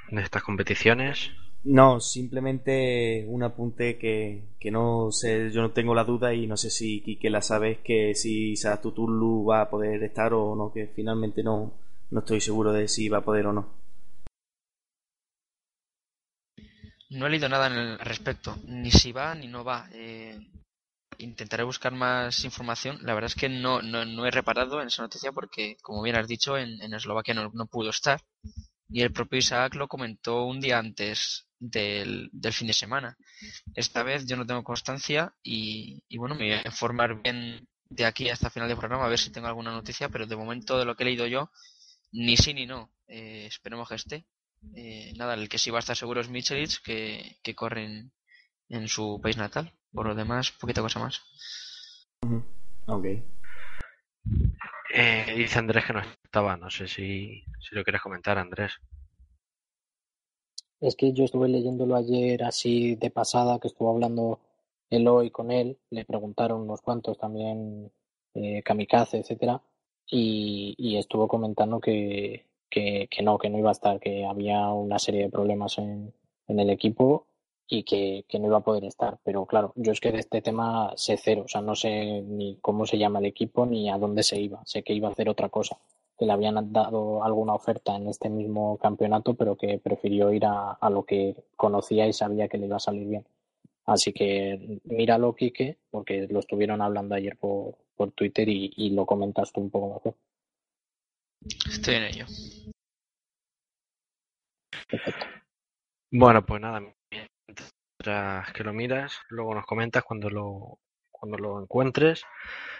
de estas competiciones. No, simplemente un apunte que, que no sé, yo no tengo la duda y no sé si Quique la sabes que si Satutulu va a poder estar o no, que finalmente no, no estoy seguro de si va a poder o no. No he leído nada al respecto, ni si va ni no va. Eh, intentaré buscar más información. La verdad es que no, no, no he reparado en esa noticia porque, como bien has dicho, en, en Eslovaquia no, no pudo estar. Y el propio Isaac lo comentó un día antes del, del fin de semana. Esta vez yo no tengo constancia y, y bueno, me voy a informar bien de aquí hasta final del programa a ver si tengo alguna noticia, pero de momento de lo que he leído yo, ni sí ni no. Eh, esperemos que esté. Eh, nada, el que sí va a estar seguro es Michelic, que, que corre en, en su país natal. Por lo demás, poquita cosa más. Ok. Eh, dice Andrés que no estaba, no sé si, si lo quieres comentar, Andrés. Es que yo estuve leyéndolo ayer así de pasada, que estuvo hablando Eloy con él, le preguntaron unos cuantos también, eh, Kamikaze, etcétera, y, y estuvo comentando que, que, que no, que no iba a estar, que había una serie de problemas en, en el equipo y que, que no iba a poder estar. Pero claro, yo es que de este tema sé cero, o sea, no sé ni cómo se llama el equipo ni a dónde se iba. Sé que iba a hacer otra cosa, que le habían dado alguna oferta en este mismo campeonato, pero que prefirió ir a, a lo que conocía y sabía que le iba a salir bien. Así que míralo, Quique, porque lo estuvieron hablando ayer por, por Twitter y, y lo comentaste un poco mejor. Estoy en ello. Perfecto. Bueno, pues nada, mientras que lo miras, luego nos comentas cuando lo, cuando lo encuentres.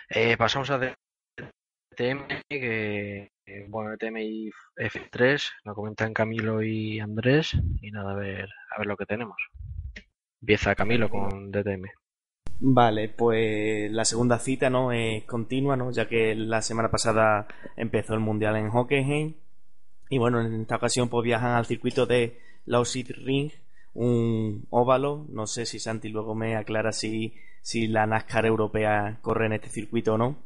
Eh, pasamos a DTM, que bueno, DTM y F3, lo comentan Camilo y Andrés, y nada, a ver, a ver lo que tenemos. Empieza Camilo con DTM. Vale, pues la segunda cita no es continua, ¿no? Ya que la semana pasada empezó el mundial en Hockenheim y bueno, en esta ocasión pues viajan al circuito de Lausit Ring, un óvalo. No sé si Santi luego me aclara si, si la NASCAR europea corre en este circuito o no.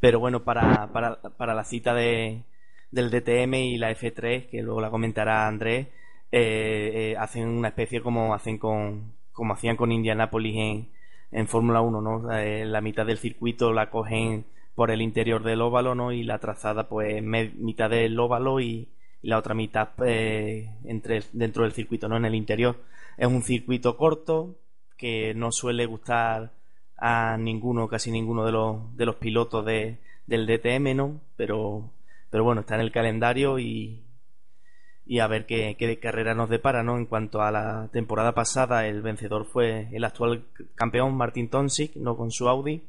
Pero bueno, para, para, para la cita de, del DTM y la F3, que luego la comentará Andrés, eh, eh, hacen una especie como hacen con como hacían con Indianapolis en, en Fórmula 1, ¿no? Eh, la mitad del circuito la cogen por el interior del óvalo, ¿no? Y la trazada, pues, mitad del óvalo y, y la otra mitad eh, entre, dentro del circuito, ¿no? En el interior. Es un circuito corto que no suele gustar a ninguno, casi ninguno de los, de los pilotos de, del DTM, ¿no? Pero, pero bueno, está en el calendario y, y a ver qué, qué carrera nos depara, ¿no? En cuanto a la temporada pasada, el vencedor fue el actual campeón Martin Tomsik, no con su Audi.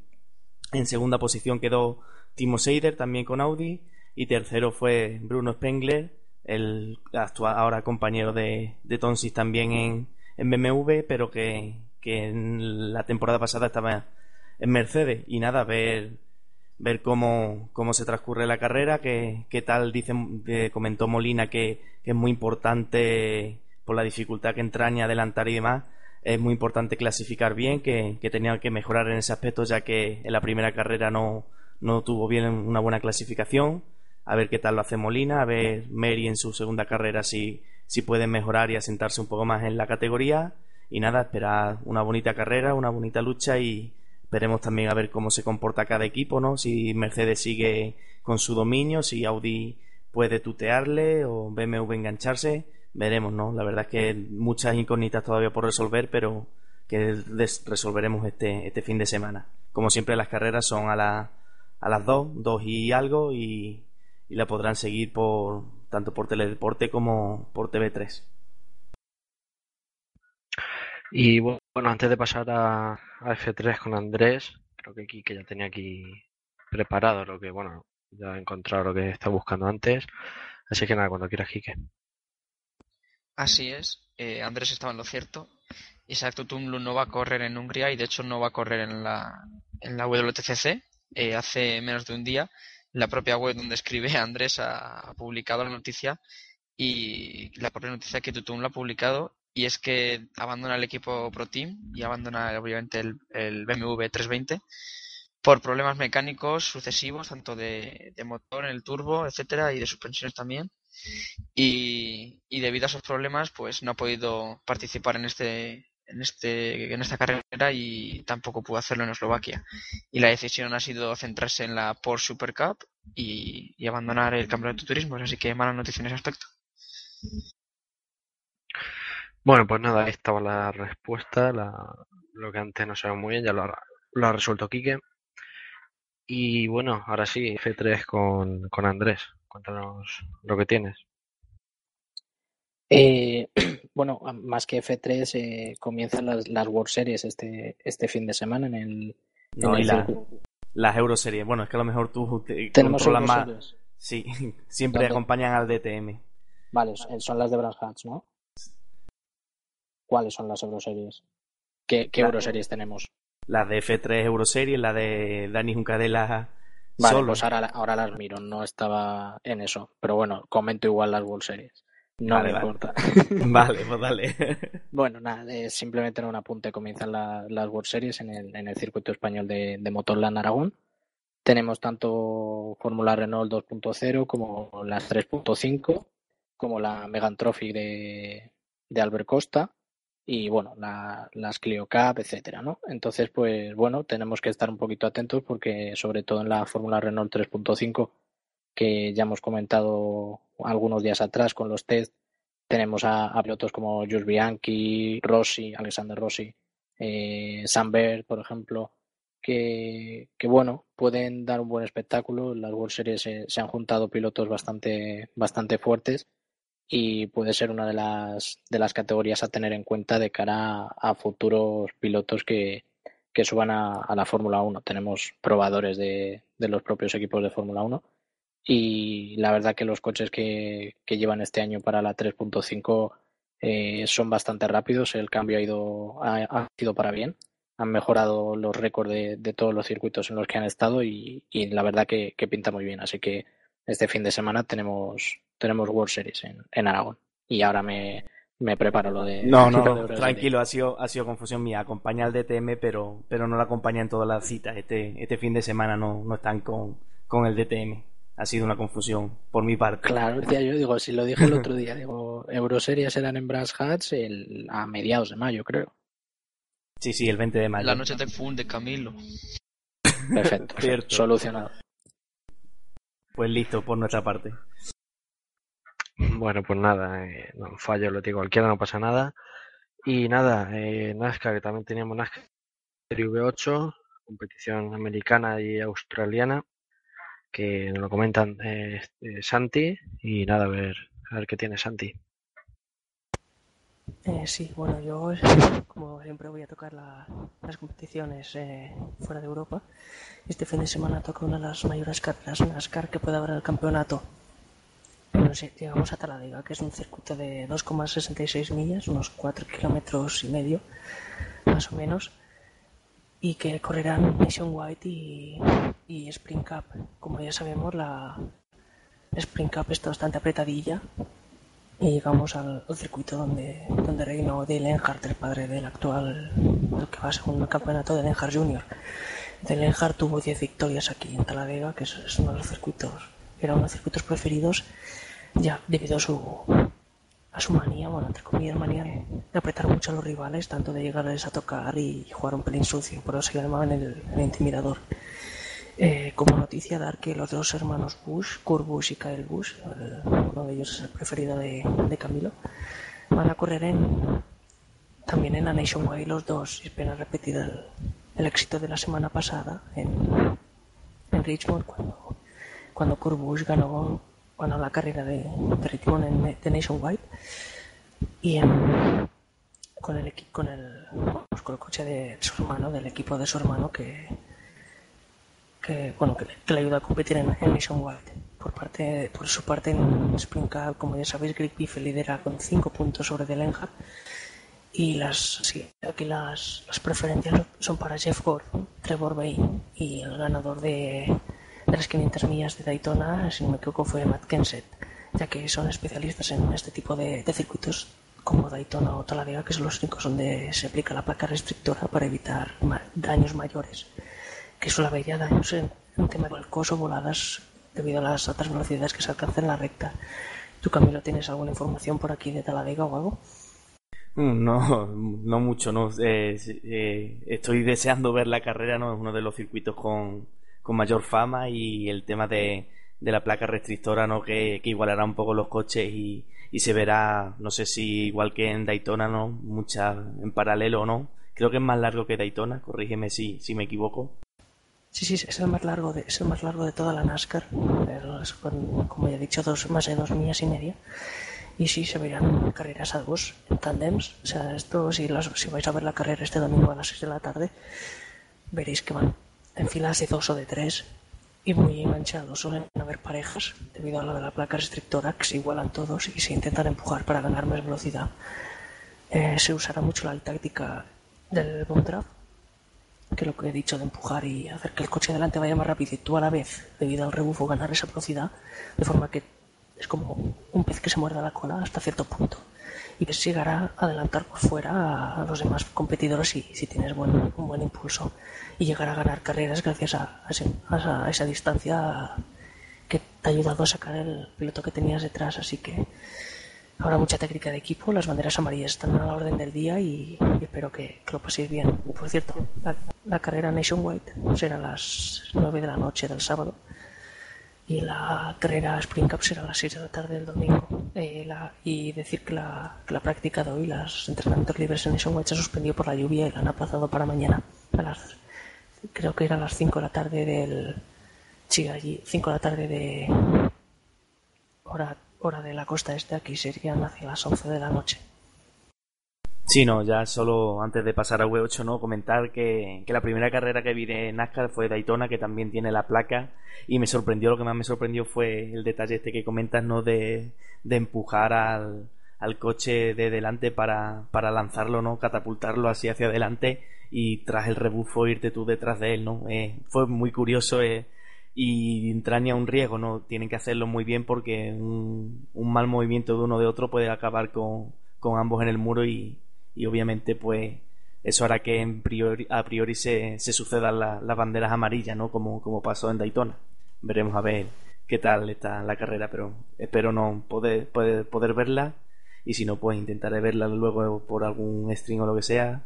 En segunda posición quedó Timo Seider, también con Audi. Y tercero fue Bruno Spengler, el actual, ahora compañero de, de Tomsik también en, en BMW, pero que, que en la temporada pasada estaba en Mercedes. Y nada, ver ver cómo, cómo se transcurre la carrera, qué, qué tal, dice, eh, comentó Molina que, es muy importante por la dificultad que entraña adelantar y demás, es muy importante clasificar bien, que, que tenía que mejorar en ese aspecto ya que en la primera carrera no, no tuvo bien una buena clasificación, a ver qué tal lo hace Molina, a ver Mary en su segunda carrera si, si puede mejorar y asentarse un poco más en la categoría. Y nada, esperar una bonita carrera, una bonita lucha y, Veremos también a ver cómo se comporta cada equipo, ¿no? Si Mercedes sigue con su dominio, si Audi puede tutearle o BMW engancharse. Veremos, ¿no? La verdad es que muchas incógnitas todavía por resolver, pero que resolveremos este, este fin de semana. Como siempre, las carreras son a, la, a las 2, 2 y algo, y, y la podrán seguir por tanto por Teledeporte como por TV3. Y bu- bueno, antes de pasar a, a F3 con Andrés, creo que Quique ya tenía aquí preparado lo que, bueno, ya he encontrado lo que está buscando antes. Así que nada, cuando quieras, Quique. Así es, eh, Andrés estaba en lo cierto. Isaac Tutumlu no va a correr en Hungría y de hecho no va a correr en la, en la WTCC. Eh, hace menos de un día, la propia web donde escribe (laughs) Andrés ha, ha publicado la noticia y la propia noticia que Tutum lo ha publicado y es que abandona el equipo Pro Team y abandona obviamente el, el BMW 320 por problemas mecánicos sucesivos, tanto de, motor en el turbo, etcétera, y de suspensiones también. Y, y debido a esos problemas, pues no ha podido participar en este, en este, en esta carrera y tampoco pudo hacerlo en Eslovaquia. Y la decisión ha sido centrarse en la Porsche Super Cup y, y abandonar el campeonato de turismos, así que mala noticia en ese aspecto. Bueno, pues nada, ahí estaba la respuesta, la- lo que antes no sabía muy bien, ya lo ha, lo ha resuelto Quique. Y bueno, ahora sí, F3 con, con Andrés. Cuéntanos lo que tienes. Eh, (clears throat) bueno, más que F3, eh, comienzan las, las World Series este, este fin de semana en el, en No, el y la- circuito. las Euroseries. Bueno, es que a lo mejor tú te Tenemos controlas más. Sí, (laughs) siempre ¿Dónde? acompañan al DTM. Vale, son son las de Brands Hatch, ¿no? ¿Cuáles son las Euroseries? ¿Qué, qué Euroseries tenemos? La de F3 Euroseries, la de Dani Juncadela Vale, solo. pues ahora, ahora las miro, no estaba en eso. Pero bueno, comento igual las World Series. No Vale, me vale. importa. (laughs) (laughs) Vale, pues dale. Bueno, nada, eh, simplemente era un apunte. Comienzan la- las World Series en el, en el circuito español de, de Motorland Aragón. tenemos tanto Fórmula Renault 2.0 como las 3.5, como la Megan Trophy de, de Albert Costa y bueno, la- las Clio Cup, etcétera, ¿no? Entonces, pues bueno, tenemos que estar un poquito atentos porque sobre todo en la Fórmula Renault 3.5 que ya hemos comentado algunos días atrás con los test, tenemos a, pilotos como Jules Bianchi, Rossi, Alexander Rossi, eh, Sam Bird, por ejemplo, que, que bueno, pueden dar un buen espectáculo. En las World Series se, se han juntado pilotos bastante, bastante fuertes y puede ser una de las, de las categorías a tener en cuenta de cara a, futuros pilotos que, que suban a, a la Fórmula 1. Tenemos probadores de, de los propios equipos de Fórmula 1 y la verdad que los coches que, que llevan este año para la 3.5 eh, son bastante rápidos. El cambio ha ido, ha, ha sido para bien. Han mejorado los récords de, de todos los circuitos en los que han estado y, y la verdad que, que pinta muy bien. Así que este fin de semana tenemos, tenemos World Series en, en Aragón. Y ahora me, me preparo lo de. No, no, (laughs) Euroseries. tranquilo, ha sido, ha sido confusión mía. Acompaña al DTM, pero, pero no la acompaña en todas las citas. Este, este fin de semana no, no están con, con el DTM. Ha sido una confusión por mi parte. Claro, decía yo, digo, si lo dije el otro día, digo, Euroseries eran en Brass Hats el, a mediados de mayo, creo. Sí, sí, el 20 de mayo. La noche de Fun de Camilo. Perfecto, (laughs) Cierto. solucionado. Pues listo, por nuestra parte. Bueno, pues nada, eh, no, fallo lo digo cualquiera, no pasa nada. Y nada, eh, NASCAR, que también teníamos NASCAR V8, competición americana y australiana, que nos lo comentan eh, eh, Santi. Y nada, a ver, a ver qué tiene Santi. Eh, sí, bueno, yo como siempre voy a tocar la- las competiciones eh, fuera de Europa. Este fin de semana toca una de las mayores carreras NASCAR que puede haber en el campeonato. Bueno, sí, llegamos a Talladega, que es un circuito de 2,66 millas, unos 4 kilómetros y medio, más o menos, y que correrán Nationwide y, y Spring Cup. Como ya sabemos, la Spring Cup está bastante apretadilla y llegamos al, al circuito donde, donde reinó Dale Earnhardt, el padre del actual, el que va segundo campeonato de Earnhardt Jr. Dale Earnhardt tuvo 10 victorias aquí en Talladega, que es, es uno de los circuitos, era uno de los circuitos preferidos, ya debido a su, a su manía, bueno, entre comillas, manía de, apretar mucho a los rivales, tanto de llegarles a tocar y jugar un pelín sucio, por eso se llamaban el, el intimidador. Eh, como noticia dar que los dos hermanos Bush, Kurt Bush y Kyle Bush, el- uno de ellos es el preferido de, de Camilo, van a correr en, también en la Nationwide los dos y esperan repetir el, el éxito de la semana pasada en, en Richmond cuando, cuando Kurt Busch ganó, ganó la carrera de, de Richmond en, de Nationwide. Y en- con el con el con el coche de su hermano del equipo de su hermano que que bueno que, le- ayuda a competir en, en Nationwide. Por parte por su parte en Spring Cup como ya sabéis Greg lidera con 5 puntos sobre Earnhardt y las sí, aquí las, las preferencias son para Jeff Gordon, Trevor Bayne y el ganador de, de las 500 millas de Daytona, si no me equivoco, fue Matt Kenseth, ya que son especialistas en este tipo de, de circuitos como Daytona o Talladega, que son los únicos donde se aplica la placa restrictora para evitar daños mayores, que suele haber ya daños en, en tema de vuelcos o voladas debido a las altas velocidades que se alcanzan en la recta. ¿Tú, Camilo, tienes alguna información por aquí de Talladega o algo? Mm, No, (laughs) no mucho, no. Eh, eh, estoy deseando ver la carrera, ¿no? Es uno de los circuitos con, con mayor fama y el tema de, de la placa restrictora, ¿no? Que, que igualará un poco los coches y, y se verá, no sé si igual que en Daytona, ¿no? Muchas en paralelo o no. Creo que es más largo que Daytona, corrígeme si, si me equivoco. Sí, sí, es el más largo de, es el más largo de toda la NASCAR. Como ya he dicho, dos, más de dos millas y media. Y sí, se verán carreras a dos, en tandems. O sea, esto, si, las, si vais a ver la carrera este domingo a las 6 de la tarde, veréis que van en filas de dos o de tres y muy enganchados. Suelen haber parejas, debido a lo de la placa restrictora, que se igualan todos y se intentan empujar para ganar más velocidad. Eh, se usará mucho la táctica del bomb que lo que he dicho de empujar y hacer que el coche delante vaya más rápido y tú a la vez, debido al rebufo, ganar esa velocidad, de forma que es como un pez que se muerde la cola hasta cierto punto. Y que llegar a adelantar por fuera a los demás competidores si, si tienes un buen impulso y llegar a ganar carreras gracias a, esa, distancia que te ha ayudado a sacar el piloto que tenías detrás. Así que Habrá mucha técnica de equipo, las banderas amarillas están a la orden del día y, y espero que, que lo paséis bien. Por cierto, la, la carrera Nationwide será a las 9 de la noche del sábado y la carrera Spring Cup será a las 6 de la tarde del domingo. Eh, la- y decir que la, práctica de hoy, los entrenamientos libres en Nationwide se suspendió por la lluvia y la han aplazado para mañana. A las, creo que era a las 5 de la tarde del... Sí, allí, 5 de la tarde de hora, hora de la costa este, aquí serían hacia las 11 de la noche. Sí, no, ya solo antes de pasar a V8, ¿no? Comentar que, que la primera carrera que vi de NASCAR fue Daytona, que también tiene la placa, y me sorprendió, lo que más me sorprendió fue el detalle este que comentas, ¿no? De, de empujar al, al coche de delante para, para lanzarlo, ¿no? Catapultarlo así hacia adelante y tras el rebufo irte tú detrás de él, ¿no? Eh, fue muy curioso eh, y entraña un riesgo, ¿no? Tienen que hacerlo muy bien porque un, un mal movimiento de uno de otro puede acabar con, con ambos en el muro y, y obviamente pues eso hará que en priori, a priori se, se sucedan la- las banderas amarillas, ¿no? Como, como pasó en Daytona. Veremos a ver qué tal está la carrera, pero espero no poder, poder, poder verla y si no pues intentaré verla luego por algún stream o lo que sea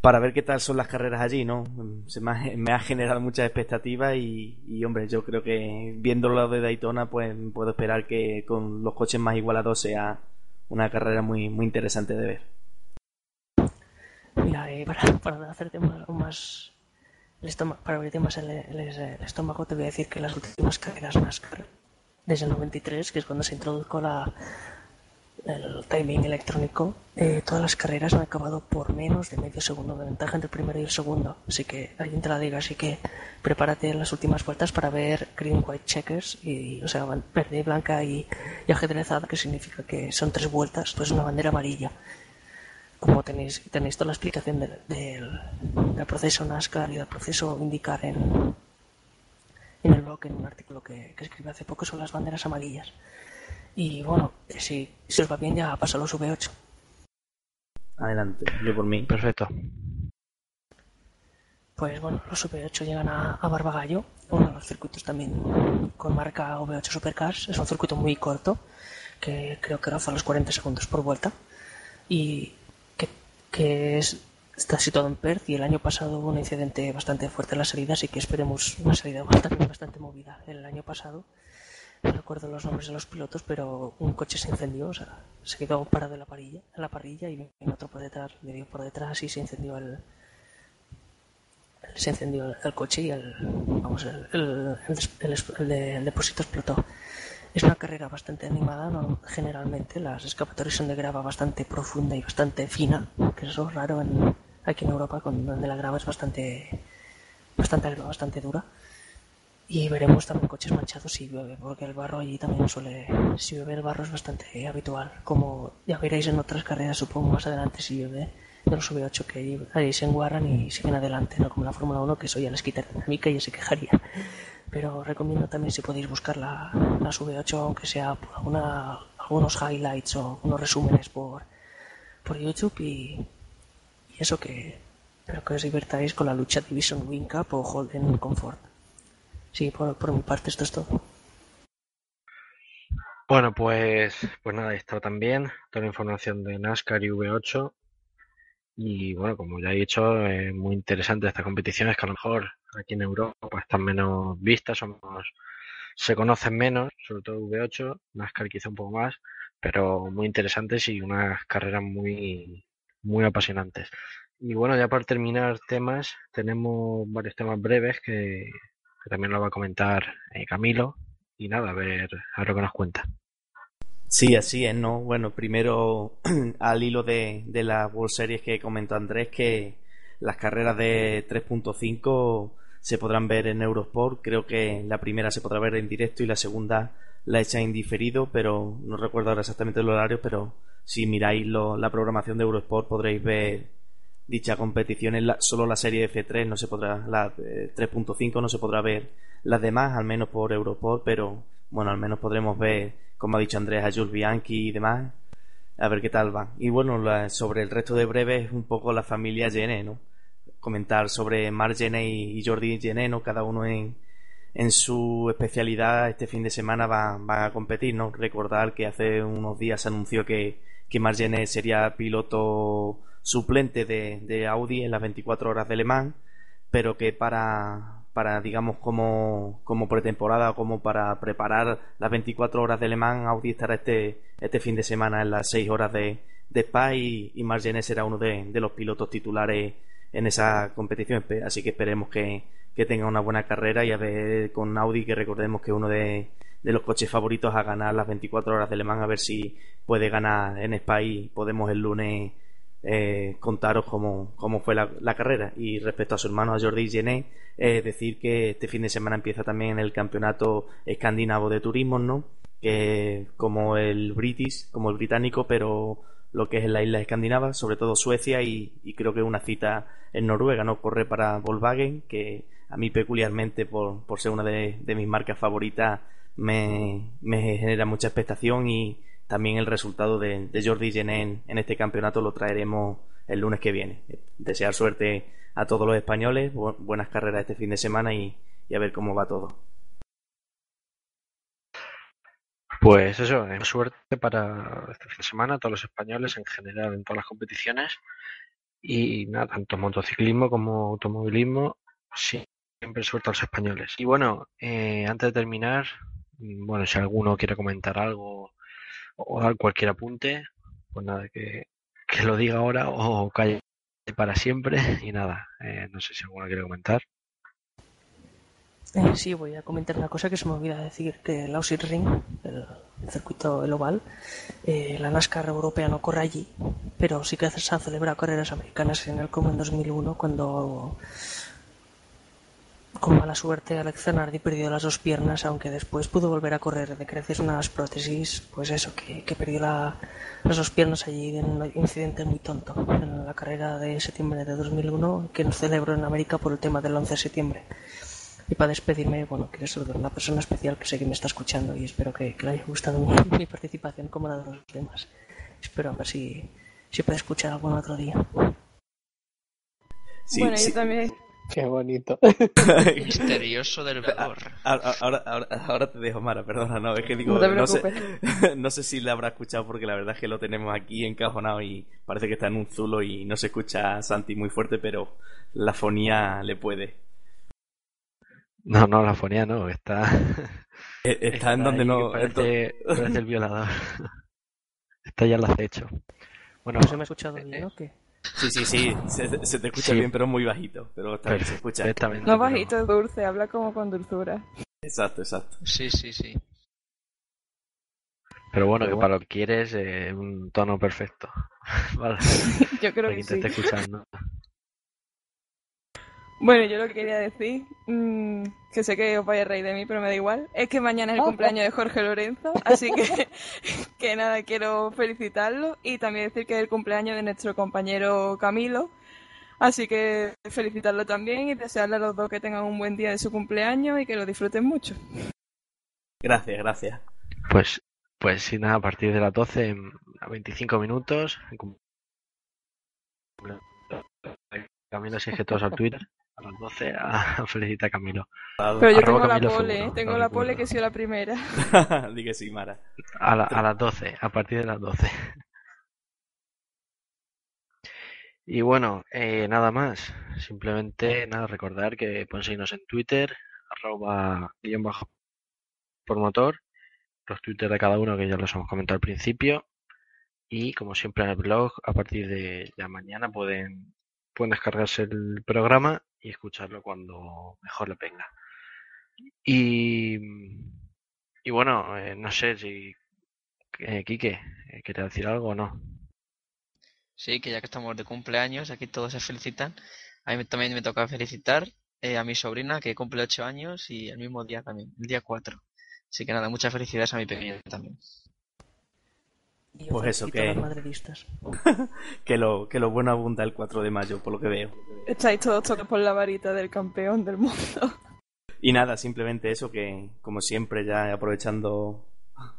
para ver qué tal son las carreras allí, ¿no? Se me ha, generado muchas expectativas y, y, hombre, yo creo que viendo lo de Daytona, pues puedo esperar que con los coches más igualados sea una carrera muy, muy interesante de ver. Mira, eh, para, (laughs) para hacerte más, más el estómago, para abrirte más el, el- estómago, te voy a decir que las últimas carreras NASCAR, desde el 93, que es cuando se introdujo la, el timing electrónico, eh, todas las carreras han acabado por menos de medio segundo de ventaja entre el primero y el segundo. Así que alguien te la diga, así que prepárate en las últimas vueltas para ver green, white, checkers, y, o sea, verde, blanca y, y ajedrezada, que significa que son tres vueltas, pues una bandera amarilla como tenéis, tenéis toda la explicación del, del, del proceso NASCAR y del proceso indicar en, en el blog, en un artículo que, que escribí hace poco, son las banderas amarillas. Y bueno, si, si os va bien ya paso a los V8. Adelante, yo por mí. Perfecto. Pues bueno, los V8 llegan a, a Barbagallo, uno de los circuitos también con marca V8 Supercars. Es un circuito muy corto, que creo que roza los 40 segundos por vuelta. Y que, es, está situado en Perth y el año pasado hubo un incidente bastante fuerte en la salida, así que esperemos una salida bastante, bastante movida. El año pasado, no recuerdo los nombres de los pilotos, pero un coche se incendió, o sea, se quedó parado en la parrilla, en la parrilla y otro por detrás, le dio por detrás y se incendió el, se encendió el coche y el, vamos, el, el, el depósito explotó. Es una carrera bastante animada, ¿no? generalmente las escapatorias son de grava bastante profunda y bastante fina, que eso es raro en, aquí en Europa, con, donde la grava es bastante, bastante, bastante dura. Y veremos también coches manchados si llueve, porque el barro allí también suele, si llueve el barro es bastante habitual, como ya veréis en otras carreras, supongo más adelante si llueve, de los V8 que ahí, ahí se enguarran y siguen adelante, no como la Fórmula 1 que eso ya les quita dinámica y ya se quejaría. Pero recomiendo también si podéis buscar la, las V8, aunque sea alguna, algunos highlights o unos resúmenes por, por YouTube y, y eso que espero que os divertáis con la lucha Division Wing Cup o Holden Comfort. Sí, por, por mi parte esto es todo. Bueno, pues, pues nada, ahí está también toda la información de NASCAR y V8. Y bueno, como ya he dicho, es muy interesante estas competiciones que a lo mejor aquí en Europa están menos vistas, somos, se conocen menos, sobre todo V8, NASCAR quizá un poco más, pero muy interesantes y unas carreras muy, muy apasionantes. Y bueno, ya para terminar temas, tenemos varios temas breves que, también lo va a comentar eh, Camilo. Y nada, a ver, a ver lo que nos cuenta. Sí, así es, ¿no? Bueno, primero (clears throat) al hilo de, de la World Series que comentó Andrés, que las carreras de 3.5 se podrán ver en Eurosport. Creo que la primera se podrá ver en directo y la segunda la hecha en diferido, pero no recuerdo ahora exactamente el horario, pero si miráis lo- la programación de Eurosport podréis ver dicha competición. En la- solo la serie F3 no se podrá, la eh, 3.5 no se podrá ver las demás, al menos por Europort, pero bueno, al menos podremos ver, como ha dicho Andrés, a Jules Bianchi y demás. a ver qué tal va. Y bueno, sobre el resto de breves, un poco la familia Gené, ¿no? Comentar sobre Marc Gené y Jordi Gené, ¿no? Cada uno en, en su especialidad este fin de semana van, van a competir, ¿no? Recordar que hace unos días se anunció que, que Marc sería piloto suplente de, de Audi en las 24 horas de Le Mans, pero que para, para digamos, como, como pretemporada como para preparar las 24 horas de Le Mans, Audi estará este, este fin de semana en las 6 horas de, de Spa y, y Marc Gené será uno de, los pilotos titulares en esa competición. Así que esperemos que, que tenga una buena carrera y a ver con Audi, que recordemos que uno de, de los coches favoritos a ganar las 24 horas de Le Mans, a ver si puede ganar en Spa y podemos el lunes eh, contaros cómo, cómo fue la, carrera. Y respecto a su hermano, a Jordi Gené, eh, decir que este fin de semana empieza también el campeonato escandinavo de turismo, ¿no? Que como el British, como el británico, pero lo que es en la isla escandinava, sobre todo Suecia y, y creo que una cita en Noruega, ¿no? Corre para Volkswagen, que a mí peculiarmente por, por ser una de, de mis marcas favoritas me, me genera mucha expectación y también el resultado de, Jordi Gené en, este campeonato lo traeremos el lunes que viene. Desear suerte a todos los españoles, bu- buenas carreras este fin de semana y, a ver cómo va todo. Pues eso, eh, suerte para este fin de semana, todos los españoles en general en todas las competiciones. Y nada, tanto motociclismo como automovilismo, siempre suerte a los españoles. Y bueno, eh, antes de terminar, mm, bueno, si alguno quiere comentar algo o dar cualquier apunte, pues nada, que, que lo diga ahora o calle para siempre. (laughs) Y nada, eh, no sé si alguno quiere comentar. Eh, sí, voy a comentar una cosa que se me olvida decir, que el Aussie Ring, el circuito, el oval, eh, la NASCAR europea no corre allí, pero sí que se han celebrado carreras americanas en el como en 2001, cuando con mala suerte Alex Zanardi perdió las dos piernas, aunque después pudo volver a correr de creces unas prótesis, pues eso, que, que perdió la- las dos piernas allí en un incidente muy tonto, en la carrera de septiembre de 2001, que nos celebró en América por el tema del 11 de septiembre. Y para despedirme, bueno, quiero saludar a una persona especial que sé que me está escuchando y espero que, que le haya gustado mi, (laughs) mi participación como la de los demás. Espero a ver si, si puede escuchar algún otro día. Sí, bueno, sí. yo también. Qué bonito. (laughs) Misterioso del vedor. Ahora, ahora, ahora, ahora te dejo, Mara, perdona, no, es que digo, No sé, (laughs) no sé si la habrá escuchado porque la verdad es que lo tenemos aquí encajonado y parece que está en un zulo y no se escucha a Santi muy fuerte, pero la fonía le puede. No, no, la fonía no, está, (laughs) Eh, Está en donde ahí no... Parece, parece el violador. Está ya el acecho. Bueno, ¿No se me ha escuchado bien o qué? Sí, sí, sí, se, se te escucha Sí. bien, pero muy bajito, pero está bien, se escucha. perfectamente. No bajito, es dulce, habla como con dulzura. Exacto, exacto. Sí, sí, sí. Pero bueno, Pero que para lo que quieres, eh, un tono perfecto. (laughs) Vale, (laughs) Yo creo para que te sí. esté escuchando. (laughs) Bueno, yo lo que quería decir, mm, que sé que os vais a reír de mí, pero me da igual, es que mañana es el cumpleaños de Jorge Lorenzo, así que, (laughs) que nada, quiero felicitarlo y también decir que es el cumpleaños de nuestro compañero Camilo, así que felicitarlo también y desearle a los dos que tengan un buen día de su cumpleaños y que lo disfruten mucho. Gracias, gracias. Pues, pues sí, nada, a partir de las 12 en- a 25 minutos. el cum- Camilo exige todos al Twitter. A las 12 (laughs) a felicitar a Camilo. Pero yo tengo la Camilo pole, seguro, ¿eh? tengo la pole que soy la primera. (laughs) Di que sí, Mara. A, la- a las 12, a partir de las 12. (laughs) Y bueno, eh, nada más. Simplemente nada, recordar que pueden seguirnos en Twitter, arroba guion bajo por motor, los Twitter de cada uno que ya los hemos comentado al principio. Y como siempre en el blog, a partir de ya mañana pueden, pueden descargarse el programa y escucharlo cuando mejor le venga. Y, y bueno, eh, no sé si eh, Quique, eh, ¿quieres decir algo o no? Sí, que ya que estamos de cumpleaños, aquí todos se felicitan. A mí también me toca felicitar eh, a mi sobrina que cumple 8 años y el mismo día también, el día 4. Así que nada, muchas felicidades a mi pequeña también. Y yo Pues eso, que- los madridistas. (laughs) Que lo, que lo bueno abunda el 4 de mayo, por lo que veo. Estáis todos tocados por la varita del campeón del mundo. Y nada, simplemente eso, que como siempre, ya aprovechando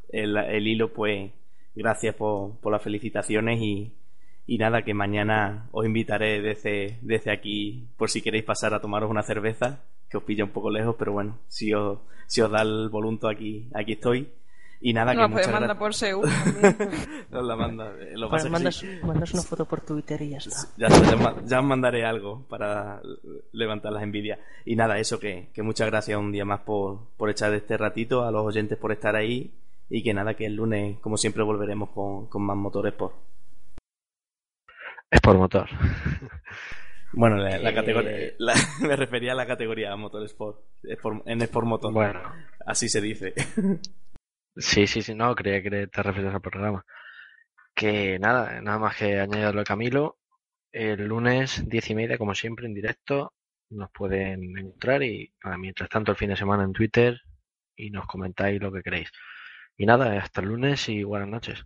el, el hilo, pues gracias por, por las felicitaciones y, y nada, que mañana os invitaré desde, desde aquí por si queréis pasar a tomaros una cerveza, que os pilla un poco lejos, pero bueno, si os, si os da el voluntad aquí, aquí estoy. Y nada, que Nos muchas puede mandar gracias. por Seúl. (laughs) Os la manda, eh, lo que Bueno, pasa es que mandas, sí. mandas una foto por Twitter y ya está. Ya, está, ya, ma- ya os mandaré algo para levantar las envidias. Y nada, eso que, que muchas gracias un día más por, por echar este ratito, a los oyentes por estar ahí y que nada, que el lunes, como siempre, volveremos con, con más motores por. Es por motor. (laughs) Bueno, la, la Eh, categoría, la- (laughs) me refería a la categoría Motor Sport, Sport- en Sport Motor. Bueno. Así se dice. Sí, sí, sí, no, creía que te referías al programa. Que nada, nada más que añadirlo a Camilo. El lunes, diez y media, como siempre, en directo. Nos pueden encontrar y mientras tanto el fin de semana en Twitter y nos comentáis lo que queréis. Y nada, hasta el lunes y buenas noches.